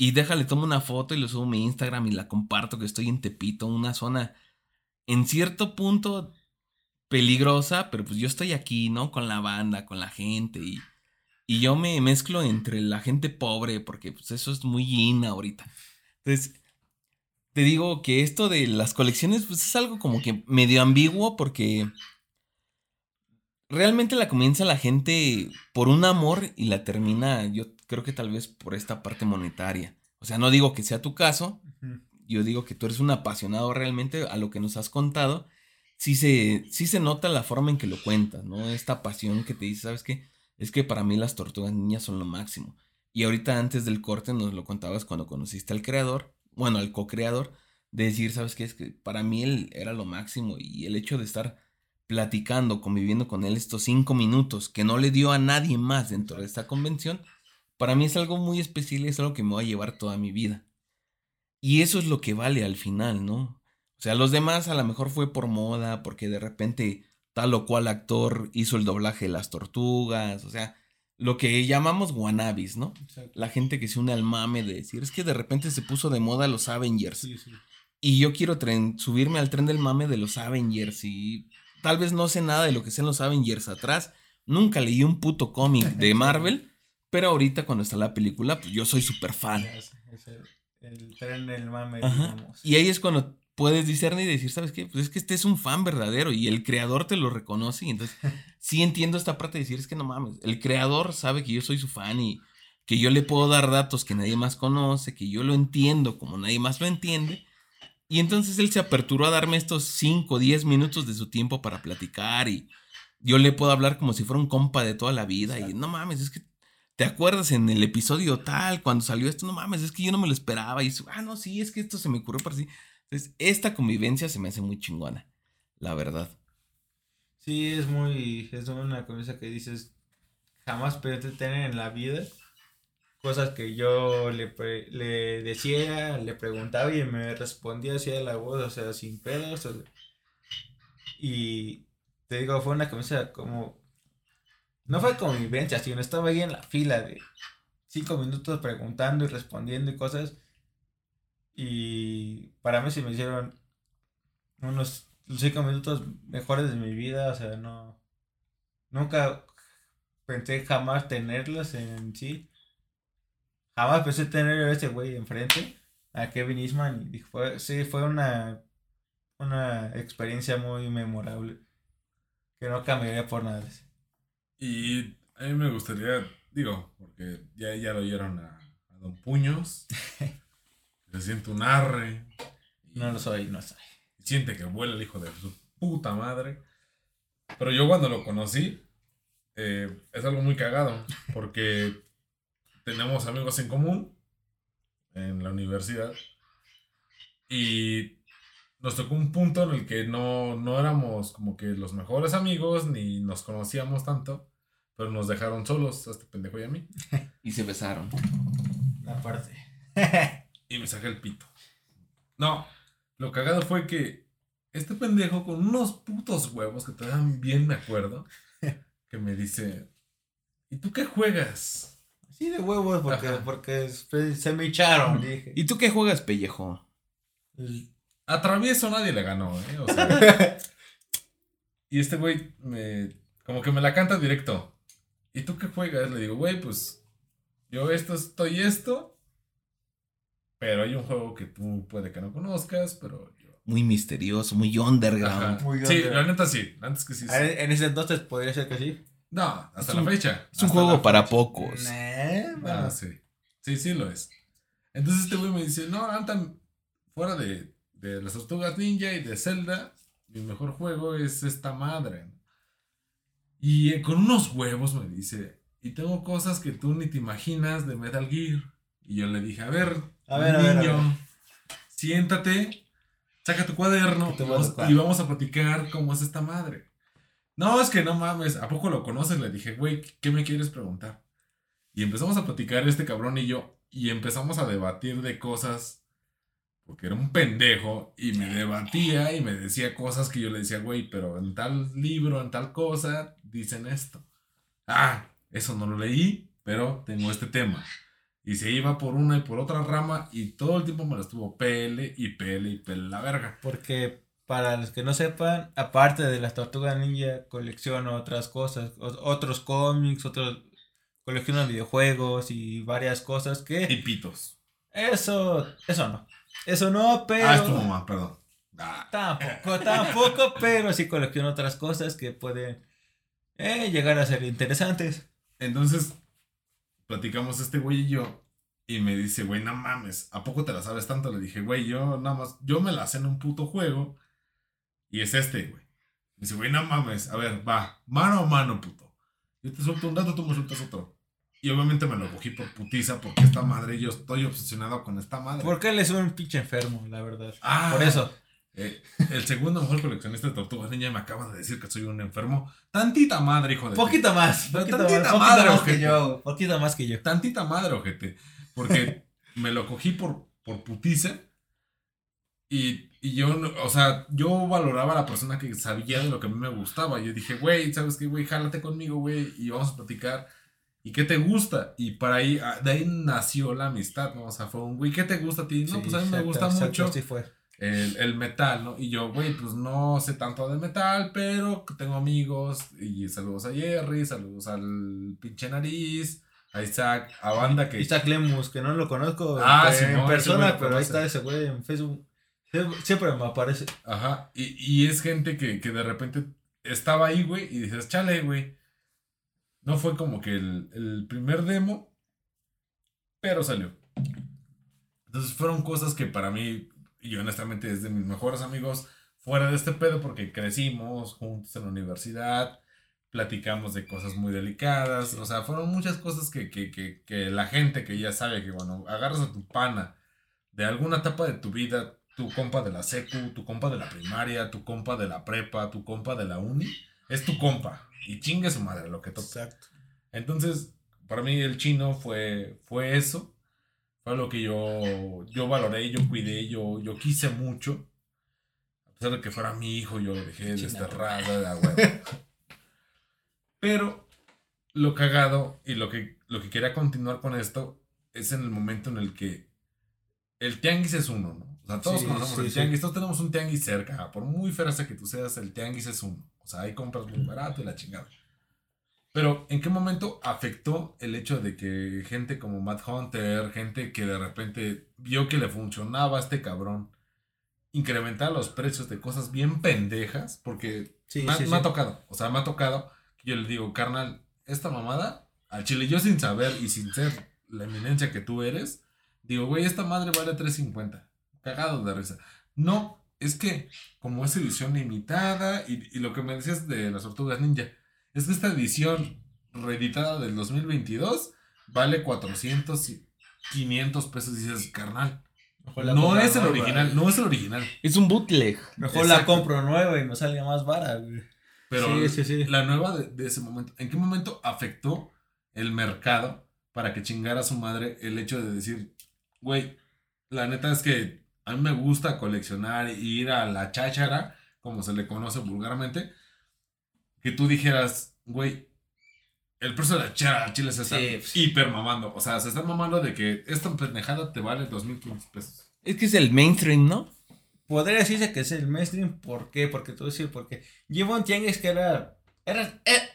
y déjale, tomo una foto y lo subo a mi Instagram y la comparto que estoy en Tepito, una zona en cierto punto peligrosa, pero pues yo estoy aquí, ¿no? Con la banda, con la gente y, y yo me mezclo entre la gente pobre porque pues eso es muy in ahorita. Entonces, te digo que esto de las colecciones pues es algo como que medio ambiguo porque realmente la comienza la gente por un amor y la termina, yo creo que tal vez por esta parte monetaria. O sea, no digo que sea tu caso, yo digo que tú eres un apasionado realmente a lo que nos has contado. Sí se, sí se nota la forma en que lo cuentas, ¿no? Esta pasión que te dice, ¿sabes qué? Es que para mí las tortugas niñas son lo máximo. Y ahorita antes del corte nos lo contabas cuando conociste al creador, bueno, al co-creador, de decir, ¿sabes qué? Es que para mí él era lo máximo y el hecho de estar platicando, conviviendo con él estos cinco minutos que no le dio a nadie más dentro de esta convención, para mí es algo muy especial y es algo que me va a llevar toda mi vida. Y eso es lo que vale al final, ¿no? O sea, los demás a lo mejor fue por moda, porque de repente tal o cual actor hizo el doblaje de las tortugas, o sea, lo que llamamos wannabis, ¿no? La gente que se une al mame de decir, es que de repente se puso de moda los Avengers. Y yo quiero subirme al tren del mame de los Avengers y tal vez no sé nada de lo que sean los Avengers atrás. Nunca leí un puto cómic de Marvel. Pero ahorita cuando está la película, pues yo soy súper fan. Es, el, el tren del mame, digamos. Y ahí es cuando puedes discernir y decir, ¿sabes qué? Pues es que este es un fan verdadero y el creador te lo reconoce. Y entonces sí entiendo esta parte de decir, es que no mames, el creador sabe que yo soy su fan y que yo le puedo dar datos que nadie más conoce, que yo lo entiendo como nadie más lo entiende. Y entonces él se aperturó a darme estos 5 o 10 minutos de su tiempo para platicar y yo le puedo hablar como si fuera un compa de toda la vida. Y no mames, es que ¿Te acuerdas en el episodio tal, cuando salió esto? No mames, es que yo no me lo esperaba. Y ah, no, sí, es que esto se me ocurrió para sí. Entonces, esta convivencia se me hace muy chingona, la verdad. Sí, es muy. Es una cosa que dices. Jamás pensé tener en la vida. Cosas que yo le, le decía, le preguntaba y me respondía así de la voz, o sea, sin pedos. y te digo, fue una conversación como. No fue convivencia, sino estaba ahí en la fila de cinco minutos preguntando y respondiendo y cosas. Y para mí se me hicieron unos cinco minutos mejores de mi vida, o sea, no. Nunca pensé jamás tenerlos en sí. Jamás pensé tener a ese güey enfrente, a Kevin Eastman, y fue, sí, fue una, una experiencia muy memorable, que no cambiaría por nada. Y a mí me gustaría, digo, porque ya, ya lo oyeron a, a Don Puños. Se siente un arre. No lo soy, no soy. Siente que vuela el hijo de su puta madre. Pero yo cuando lo conocí, eh, es algo muy cagado. Porque tenemos amigos en común en la universidad. Y nos tocó un punto en el que no, no éramos como que los mejores amigos, ni nos conocíamos tanto. Pero nos dejaron solos a este pendejo y a mí. Y se besaron. Aparte. Y me saqué el pito. No, lo cagado fue que este pendejo con unos putos huevos que todavía bien me acuerdo, que me dice, ¿y tú qué juegas? Sí, de huevos, porque, Ajá. porque se me echaron, dije. ¿Y tú qué juegas, pellejo? El- A travieso nadie le ganó, ¿eh? O sea, y este güey me, como que me la canta directo. ¿Y tú qué juegas? Le digo, güey, pues yo esto estoy esto, pero hay un juego que tú puede que no conozcas, pero yo... Muy misterioso, muy underground. Muy Sí, la neta sí, antes que sí. sí. Ah, En ese entonces podría ser que sí. No, hasta la fecha. Es un juego para fecha. pocos. Nah, Ah, sí. Sí, sí lo es. Entonces este güey me dice, no, Antan, fuera de, de las tortugas ninja y de Zelda, mi mejor juego es esta madre. Y eh, con unos huevos me dice, y tengo cosas que tú ni te imaginas de Metal Gear. Y yo le dije, a ver, A ver, a ver, a niño, ver. siéntate, saca tu cuaderno y vamos, y vamos a platicar cómo es esta madre. No, es que no mames, ¿a poco lo conoces? Le dije, güey, ¿qué me quieres preguntar? Y empezamos a platicar este cabrón y yo, y empezamos a debatir de cosas, porque era un pendejo, y me debatía y me decía cosas que yo le decía, güey, pero en tal libro, en tal cosa, dicen esto. Ah, eso no lo leí, pero tengo este tema. Y se iba por una y por otra rama, y todo el tiempo me lo estuvo pele y pele y pele la verga. Porque para los que no sepan, aparte de las tortugas ninja, colecciono otras cosas, otros cómics, otros colecciono videojuegos y varias cosas Y que pitos. eso, eso no. Eso no, pero Ah, es tu mamá, perdón. Ah, tampoco, tampoco, pero sí colecciono otras cosas que pueden eh, llegar a ser interesantes. Entonces, platicamos este güey y yo. Y me dice, güey, no mames, ¿a poco te la sabes tanto? Le dije, güey, yo nada más, yo me la sé en un puto juego. Y es este, güey. Me dice, güey, no mames, a ver, va, mano a mano, puto. Yo te suelto un dato, tú me sueltas otro. Y obviamente me lo cogí por putiza, porque esta madre, yo estoy obsesionado con esta madre. Porque él es un pinche enfermo, la verdad. Ah, Por eso. Eh, el segundo mejor coleccionista de tortugas niña me acaba de decir que soy un enfermo. Tantita madre, hijo de... Poquito más, poquito tantita más, madre, más que yo, poquito más que yo. tantita madre, ojete. Porque me lo cogí por, por putiza. Y, y yo, o sea, yo valoraba a la persona que sabía de lo que a mí me gustaba. Yo dije, güey, ¿sabes qué, güey? Jálate conmigo, güey, y vamos a platicar. ¿Y qué te gusta? Y para ahí, ah, de ahí nació la amistad, ¿no? O sea, fue un, güey, ¿qué te gusta a ti? No, Sí, pues a mí me exacto, gusta exacto, mucho así fue. El, el metal, ¿no? Y yo, güey, pues no sé tanto de metal, pero tengo amigos. Y saludos a Jerry, saludos al pinche nariz, a Isaac, a banda que. Isaac Lemus, que no lo conozco Ah, en, sí, en no, persona, pero ahí está ese güey en Facebook. Sie- Siempre me aparece. Ajá. Y, y es gente que, que de repente estaba ahí, güey, y dices, chale, güey. No fue como que el, el primer demo, pero salió. Entonces fueron cosas que para mí, y honestamente es de mis mejores amigos fuera de este pedo, porque crecimos juntos en la universidad, platicamos de cosas muy delicadas, o sea, fueron muchas cosas que, que, que, que la gente que ya sabe que, bueno, agarras a tu pana de alguna etapa de tu vida, tu compa de la secu, tu compa de la primaria, tu compa de la prepa, tu compa de la uni, es tu compa. Y chingue su madre lo que toque. Exacto. Entonces, para mí el chino fue, fue eso. Fue lo que yo, yo valoré, yo cuidé, yo, yo quise mucho. A pesar de que fuera mi hijo, yo lo dejé desterrado de la huevo. Pero lo cagado y lo que, lo que quería continuar con esto es en el momento en el que el tianguis es uno, ¿no? O sea, todos Sí, conocemos sí, el sí. tianguis, todos tenemos un tianguis cerca. Por muy frase que tú seas, el tianguis es uno. O sea, ahí compras muy barato y la chingada. Pero, ¿en qué momento afectó el hecho de que gente como Matt Hunter, gente que de repente vio que le funcionaba a este cabrón, incrementar los precios de cosas bien pendejas? Porque Sí, me, ha- sí, me ha sí. tocado, o sea, me ha tocado que yo le digo, carnal, esta mamada, al chile, yo sin saber y sin ser la eminencia que tú eres, digo, güey, esta madre vale 3.50. Cagado de risa. No, es que como es edición limitada y, y lo que me decías de las tortugas ninja, es que esta edición reeditada del 2022 vale 400 y 500 pesos. Y dices, carnal, no es el nueva, original, no es el original. Es un bootleg. Mejor la compro nueva y me sale más vara, güey. Pero Sí, sí, sí. la nueva de, de ese momento, ¿en qué momento afectó el mercado para que chingara a su madre el hecho de decir, güey, la neta es que a mí me gusta coleccionar y ir a la cháchara, como se le conoce vulgarmente, que tú dijeras, güey, el precio de la al chile se está Sí, pues. hiper mamando. O sea, se está mamando de que esta pendejada te vale 2.500 pesos. Es que es el mainstream, ¿no? Podría decirse que es el mainstream. ¿Por qué? Porque tú decir, porque llevo un tianguis que era. era eh,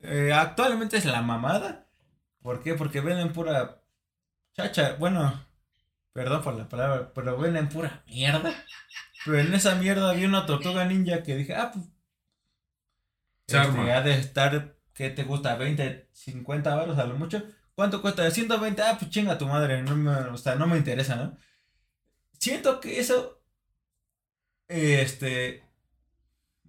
eh, actualmente es la mamada. ¿Por qué? Porque venden pura chacha. Bueno, perdón por la palabra, pero venden pura mierda. Pero en esa mierda había una tortuga ninja que dije, ah, pues. Se arma. Este, ha de estar, ¿qué te gusta? 20, 50 baros a lo mucho. ¿Cuánto cuesta? 120, ah, pues chinga tu madre, no me, o sea, no me interesa, ¿no? Siento que eso, este,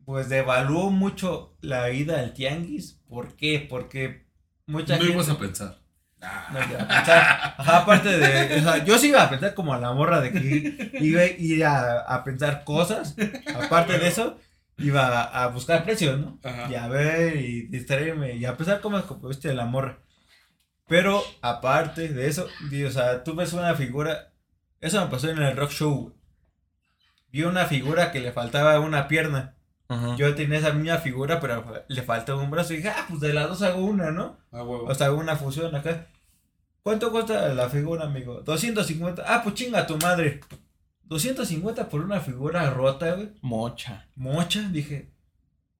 pues devaluó mucho la ida al tianguis. ¿Por qué? Porque mucha No gente... ibas a pensar. Ah, No, ya, o sea, ajá, aparte de, o sea, yo sí iba a pensar como a la morra de que iba a ir a, a pensar cosas, aparte de eso, iba a, a buscar precios, ¿no? Ajá. Y a ver y distraerme y a pensar cómo como viste la morra. Pero aparte de eso, di- o sea, tú ves una figura, eso me pasó en el rock show. Vi una figura que le faltaba una pierna. Ajá. Yo tenía esa misma figura, pero le faltaba un brazo y dije, ah, pues de las dos hago una, ¿no? Ah, huevo. O sea, una fusión acá. ¿Cuánto cuesta la figura, amigo? 250. Ah, pues chinga tu madre. 250 por una figura rota, güey. Mocha. Mocha, dije.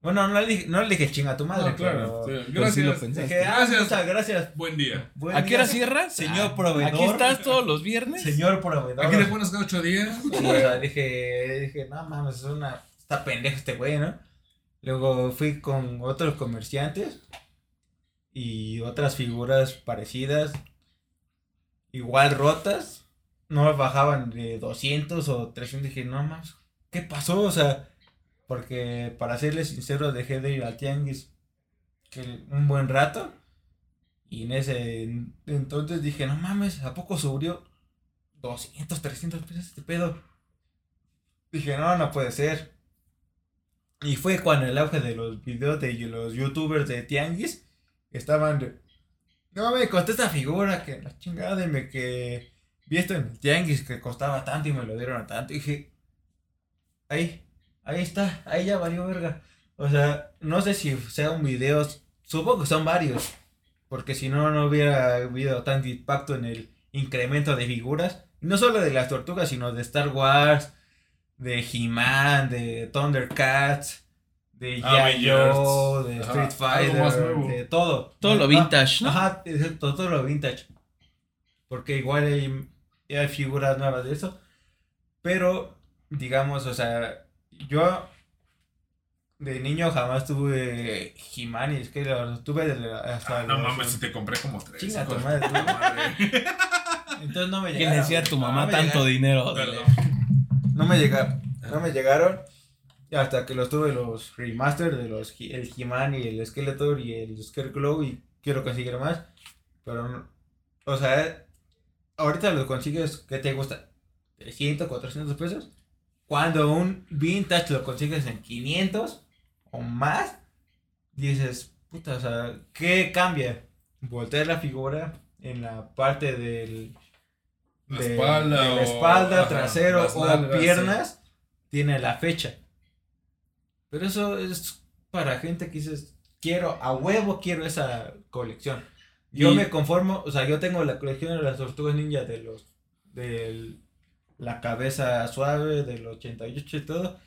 Bueno, no le dije, no le dije chinga tu madre, No, claro. pero- sí. pero sí lo Gracias. pensé. Dije, ah, Gracias. muchas gracias. Buen día. Buen ¿A qué hora cierras? Señor Ah, proveedor. Aquí estás todos los viernes. Señor proveedor. Aquí le pones cada ocho días. Sí, o sea, dije, dije, no mames, es una. Está pendejo este güey, ¿no? Luego fui con otros comerciantes y otras figuras parecidas, igual rotas, no bajaban de 200 o 300. Dije, no mames, ¿qué pasó? O sea, porque para serles sincero, dejé de ir al tianguis que un buen rato. Y en ese entonces dije, no mames, ¿a poco subió 200, 300 pesos este pedo? Dije, no, no puede ser. Y fue cuando el auge de los videos de los youtubers de Tianguis estaban. No me costó esta figura que la chingada y me que vi esto en el Tianguis que costaba tanto y me lo dieron a tanto. Y dije, ahí, ahí está, ahí ya valió verga. O sea, no sé si sea un video, supongo que son varios, porque si no, no hubiera habido tanto impacto en el incremento de figuras. No solo de las tortugas, sino de Star Wars, de He-Man, de Thundercats, de. Yayo, de Ajá, Street Fighter, de todo. Todo lo Ah, vintage, ¿no? Ajá, exacto, todo lo vintage. Porque igual hay, figuras nuevas de eso. Pero, digamos, o sea, yo de niño jamás tuve He-Man y es que lo tuve de la- hasta Ah, no los- mames, si te compré como tres. Chinga tu madre. puta madre. Entonces no me ¿Quién llegaron. le decía a tu No mamá me tanto llegaron. dinero? Perdón. No me llegaron. No me llegaron. Hasta que los tuve los remaster de los el He-Man y el Skeletor y el Scarecrow y quiero conseguir más. Pero no- o sea, ahorita los consigues, ¿qué te gusta? 300, 400 pesos. Cuando un vintage lo consigues en 500 o más, dices, puta, o sea, ¿qué cambia? Voltear la figura en la parte del La de- espalda de la o- espalda, ajá, trasero las o nalgas, piernas, tiene la fecha. Pero eso es para gente que dices, quiero, a huevo quiero esa colección. Yo Y- me conformo, o sea, yo tengo la colección de las tortugas ninja de los, de la cabeza suave, del 88 y todo.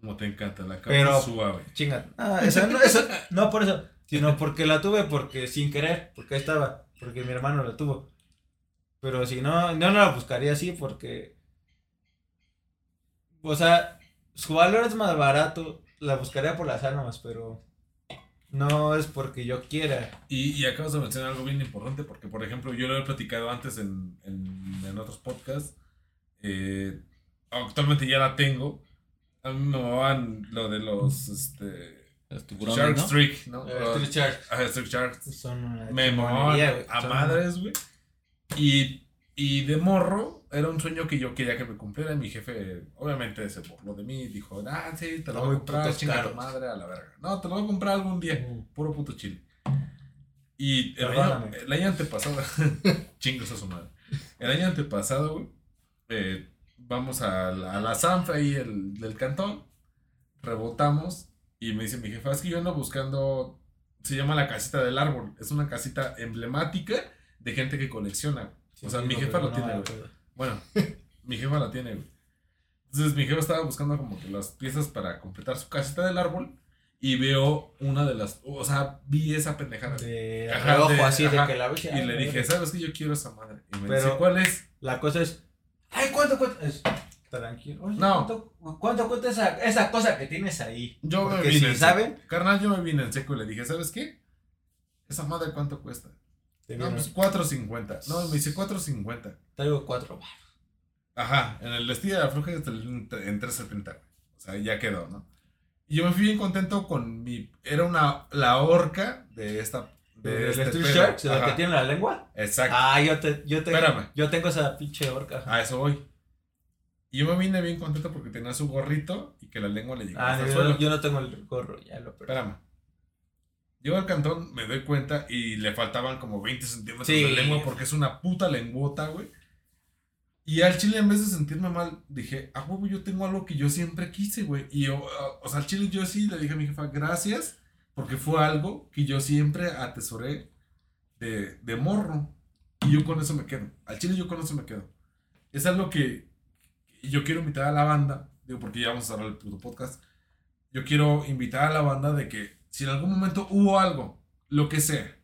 Como te encanta, la cabeza Pero- suave. Chinga. Ah, eso no, eso, no por eso, sino porque la tuve porque sin querer, porque ahí estaba, porque mi hermano la tuvo. Pero si no, no la buscaría así porque, o sea, su valor es más barato, la buscaría por las armas, pero no es porque yo quiera. Y, y acabas de mencionar algo bien importante, porque por ejemplo, yo lo he platicado antes en, en, en otros podcasts. eh, actualmente ya la tengo. A mí me mamaban lo de los este, tiburones, Shark ¿no? Streak, ¿no? Street Shark. Ajá, Streak Sharks. Son una Me a madres, güey. Y, y de morro, era un sueño que yo quería que me cumpliera. Y mi jefe, obviamente, se burló de mí. Dijo, ah, sí, te lo voy a comprar, chinga tu madre a la verga. No, te lo voy a comprar algún día. Puro puto chile. Y el año, el año antepasado, chingos a su madre. El año antepasado, güey, eh, vamos a la, a la Sanfa ahí el, del cantón, rebotamos y me dice mi jefa, es que yo ando buscando, se llama la casita del árbol, es una casita emblemática de gente que colecciona. O sea, mi jefa lo tiene, güey. Bueno, mi jefa la tiene, güey. Entonces mi jefa estaba buscando como que las piezas para completar su casita del árbol y veo una de las, o sea, vi esa pendejada. De Ajá, de- así ajá. de que la ves Y ah, le dije. ¿sabes qué? Yo quiero esa madre. Y me Pero- dice, ¿cuál es? La cosa es, ay, ¿cuánto cuesta? Es- tranquilo. Oye, No. ¿Cuánto, cuánto cuesta esa, esa cosa que tienes ahí? Yo me vine si en saben. Carnal, yo me vine en seco y le dije, ¿sabes qué? ¿Esa madre cuánto cuesta? Te No, pues 4.50. No, me dice 4.50. traigo cuatro. Ajá, en el estilo de la está en 3.70. güey. O sea, ya quedó, ¿no? Y yo me fui bien contento con mi... Era una... La horca de esta... De ¿De este Street pedo. Sharks? ¿De la que tiene la lengua? Exacto. Ah, yo, te, yo, te, Espérame. yo tengo esa pinche orca. A eso voy. Y yo me vine bien contento porque tenía su gorrito y que la lengua le llegaba Ah, hasta no, el yo, suelo. yo no tengo el gorro, ya lo perdí. Espérame. Llego al cantón, me doy cuenta y le faltaban como 20 centímetros Sí. de lengua porque es una puta lenguota, güey. Y al chile, en vez de sentirme mal, dije, ah, huevo, yo tengo algo que yo siempre quise, güey. Y yo, o sea, al chile yo sí le dije a mi jefa, gracias, porque fue algo que yo siempre atesoré de, de morro. Y yo con eso me quedo. Al chile yo con eso me quedo. Es algo que yo quiero invitar a la banda, digo, porque ya vamos a cerrar el puto podcast. Yo quiero invitar a la banda de que si en algún momento hubo algo, lo que sea,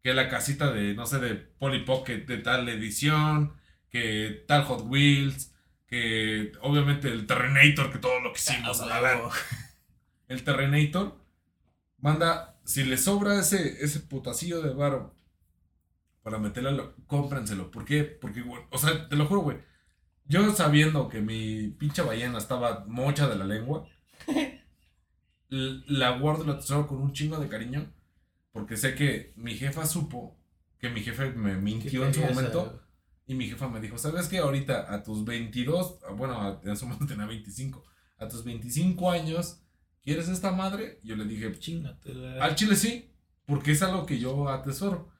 que la casita de, no sé, de Polly Pocket, de tal edición, que tal Hot Wheels, que obviamente el Terrenator, que todo lo que hicimos a la. El Terrenator, manda, si le sobra ese, ese putacillo de varo para meterle, lo- cómprenselo. ¿Por qué? Porque, o sea, te lo juro, güey. Yo sabiendo que mi pinche ballena estaba mocha de la lengua, la guardo y la tesoro con un chingo de cariño. Porque sé que mi jefa supo que mi jefe me mintió en su momento. Y mi jefa me dijo, ¿sabes qué? Ahorita a tus 22, bueno, en su momento tenía 25, a tus 25 años, ¿quieres esta madre? Yo le dije, Chingatela. al chile sí, porque es algo que yo atesoro.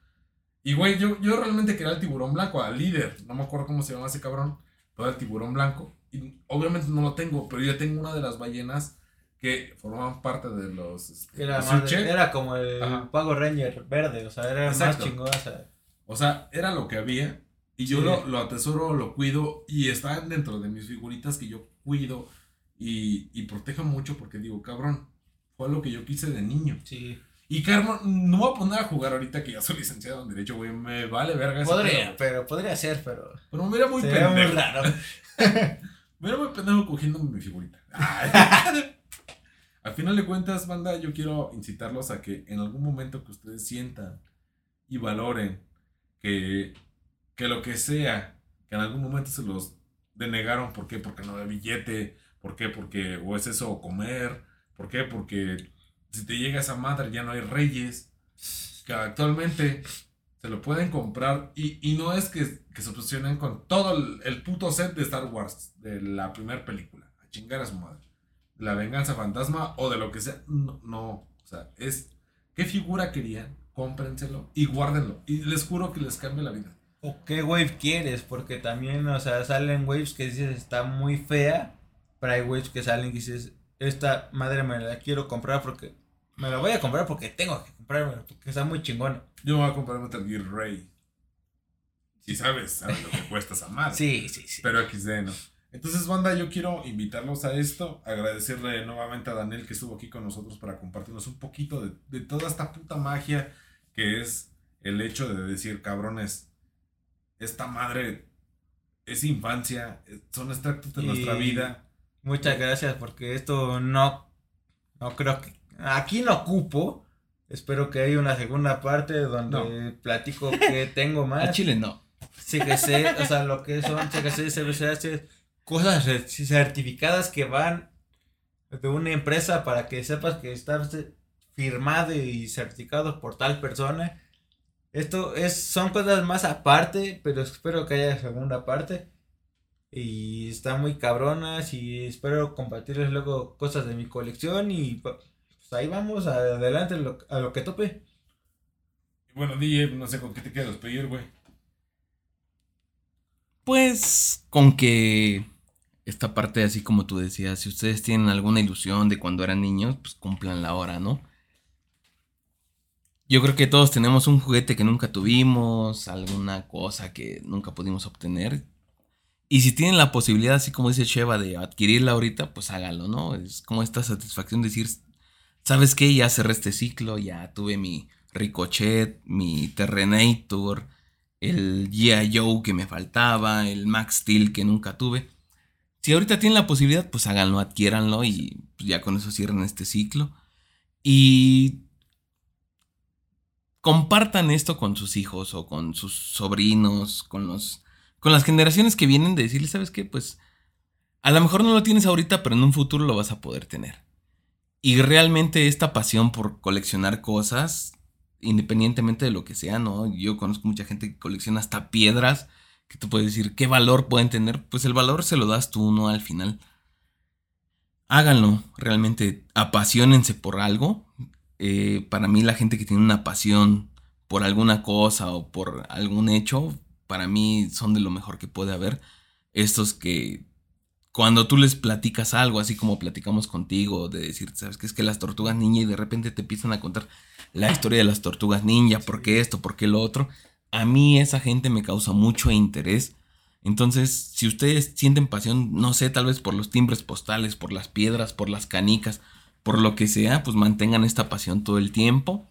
Y güey, yo, yo realmente quería el tiburón blanco, al líder, no me acuerdo cómo se llama ese cabrón, pero el tiburón blanco. Y obviamente no lo tengo, pero yo tengo una de las ballenas que formaban parte de los... este, Era, más- era como el Ajá. Pago Ranger verde, o sea, era Exacto. más chingón. O sea, O sea, era lo que había. Y yo Sí. lo, lo atesoro, lo cuido. Y están dentro de mis figuritas que yo cuido y, y protejo mucho porque digo, cabrón, fue lo que yo quise de niño. Sí. Y Carmen, no voy a poner a jugar ahorita que ya soy licenciado en Derecho, güey. Me vale verga Podría, pero podría ser, pero. Pero me era muy Sería muy pendejo. raro. Me era muy pendejo cogiendo mi figurita. Al final de cuentas, banda, yo quiero incitarlos a que en algún momento que ustedes sientan y valoren que, que lo que sea, que en algún momento se los denegaron, ¿por qué? Porque no hay billete, ¿por qué? Porque o es eso o comer, ¿por qué? Porque si te llega esa madre ya no hay reyes, que actualmente se lo pueden comprar y, y no es que, que se obsesionen con todo el, el puto set de Star Wars, de la primera película, a chingar a su madre, la venganza fantasma o de lo que sea, no, no, o sea, es, ¿qué figura querían? Cómprenselo y guárdenlo y les juro que les cambia la vida. ¿O qué wave quieres? Porque también, o sea, salen waves que dices está muy fea. Pero hay waves que salen y dices, esta madre me la quiero comprar porque. Me la voy a comprar porque tengo que comprármela, porque está muy chingona. Yo me voy a comprar Metal Gear Ray. Si sabes, sabes lo que cuesta esa madre. Sí, sí, sí. Pero XD no. Entonces, banda, yo quiero invitarlos a esto, agradecerle nuevamente a Daniel que estuvo aquí con nosotros para compartirnos un poquito de, de toda esta puta magia que es el hecho de decir, cabrones, esta madre es infancia, son extractos de Y- nuestra vida. Muchas gracias porque esto no. No creo que. Aquí no ocupo. Espero que haya una segunda parte donde platico que tengo A más. Chile no. CGC, o sea, lo que son CGC, CBCH, cosas cer- certificadas que van de una empresa para que sepas que está ce- firmado y certificado por tal persona. Esto es, son cosas más aparte, pero espero que haya segunda parte. Y están muy cabronas y espero compartirles luego cosas de mi colección y pues ahí vamos adelante lo- a lo que tope. Y bueno, DJ, no sé con qué te quieres despedir, güey. Pues con que esta parte, así como tú decías, si ustedes tienen alguna ilusión de cuando eran niños, pues cumplanla ahora, ¿no? Yo creo que todos tenemos un juguete que nunca tuvimos, alguna cosa que nunca pudimos obtener. Y si tienen la posibilidad, así como dice Sheva, de adquirirla ahorita, pues hágalo, ¿no? Es como esta satisfacción de decir, ¿sabes qué? Ya cerré este ciclo, ya tuve mi Ricochet, mi Terrenator, el G.I. Joe que me faltaba, el Max Steel que nunca tuve. Si ahorita tienen la posibilidad, pues háganlo, adquiéranlo y pues, ya con eso cierran este ciclo. Y compartan esto con sus hijos o con sus sobrinos, con los con las generaciones que vienen de decirles, ¿sabes qué? Pues a lo mejor no lo tienes ahorita, pero en un futuro lo vas a poder tener. Y realmente esta pasión por coleccionar cosas, independientemente de lo que sea, ¿no? Yo conozco mucha gente que colecciona hasta piedras, que tú puedes decir, ¿qué valor pueden tener? Pues el valor se lo das tú, ¿no? Al final. Háganlo, realmente apasionense por algo. Eh, para mí la gente que tiene una pasión por alguna cosa o por algún hecho, para mí son de lo mejor que puede haber. Estos que cuando tú les platicas algo, así como platicamos contigo, de decir, ¿sabes qué? Es que las tortugas ninja y de repente te empiezan a contar la historia de las tortugas ninja, por qué esto, por qué lo otro. A mí esa gente me causa mucho interés. Entonces, si ustedes sienten pasión, no sé, tal vez por los timbres postales, por las piedras, por las canicas, por lo que sea, pues mantengan esta pasión todo el tiempo.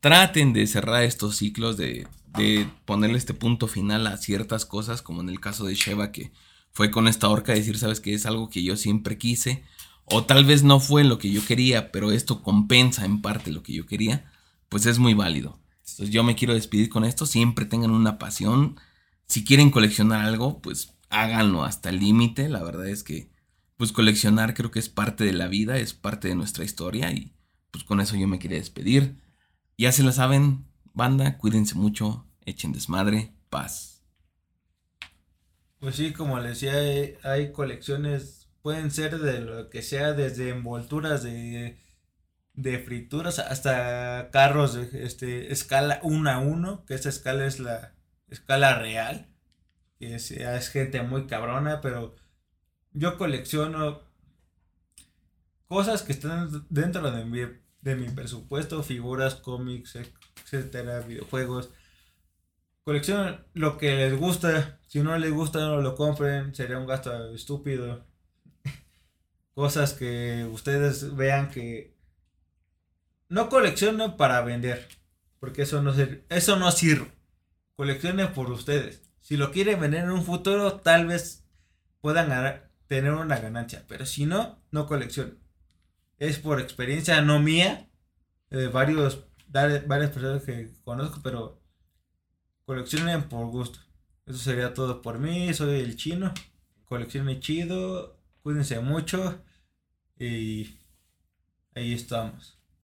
Traten de cerrar estos ciclos, de, de ponerle este punto final a ciertas cosas, como en el caso de Sheva, que fue con esta horca decir, sabes que es algo que yo siempre quise, o tal vez no fue lo que yo quería, pero esto compensa en parte lo que yo quería, pues es muy válido. Entonces yo me quiero despedir con esto, siempre tengan una pasión, si quieren coleccionar algo, pues háganlo hasta el límite, la verdad es que pues coleccionar creo que es parte de la vida, es parte de nuestra historia y pues con eso yo me quería despedir. Ya se la saben, banda, cuídense mucho, echen desmadre, paz. Pues sí, como les decía, hay, hay colecciones, pueden ser de lo que sea, desde envolturas de, de frituras hasta carros de este, escala 1 a 1, que esa escala es la escala real, que es, es gente muy cabrona, pero yo colecciono cosas que están dentro de mi, de mi presupuesto, figuras, cómics, etcétera, videojuegos. Coleccionan lo que les gusta. Si no les gusta, no lo compren. Sería un gasto estúpido. cosas que ustedes vean que no coleccionen para vender, porque eso no, sir- eso no sirve. Coleccionen por ustedes. Si lo quieren vender en un futuro, tal vez puedan tener una ganancia, pero si no, no coleccionen. Es por experiencia no mía, de varios, dar- varias personas que conozco, pero coleccionen por gusto. Eso sería todo por mí, soy el chino. Coleccionen chido, cuídense mucho y ahí estamos.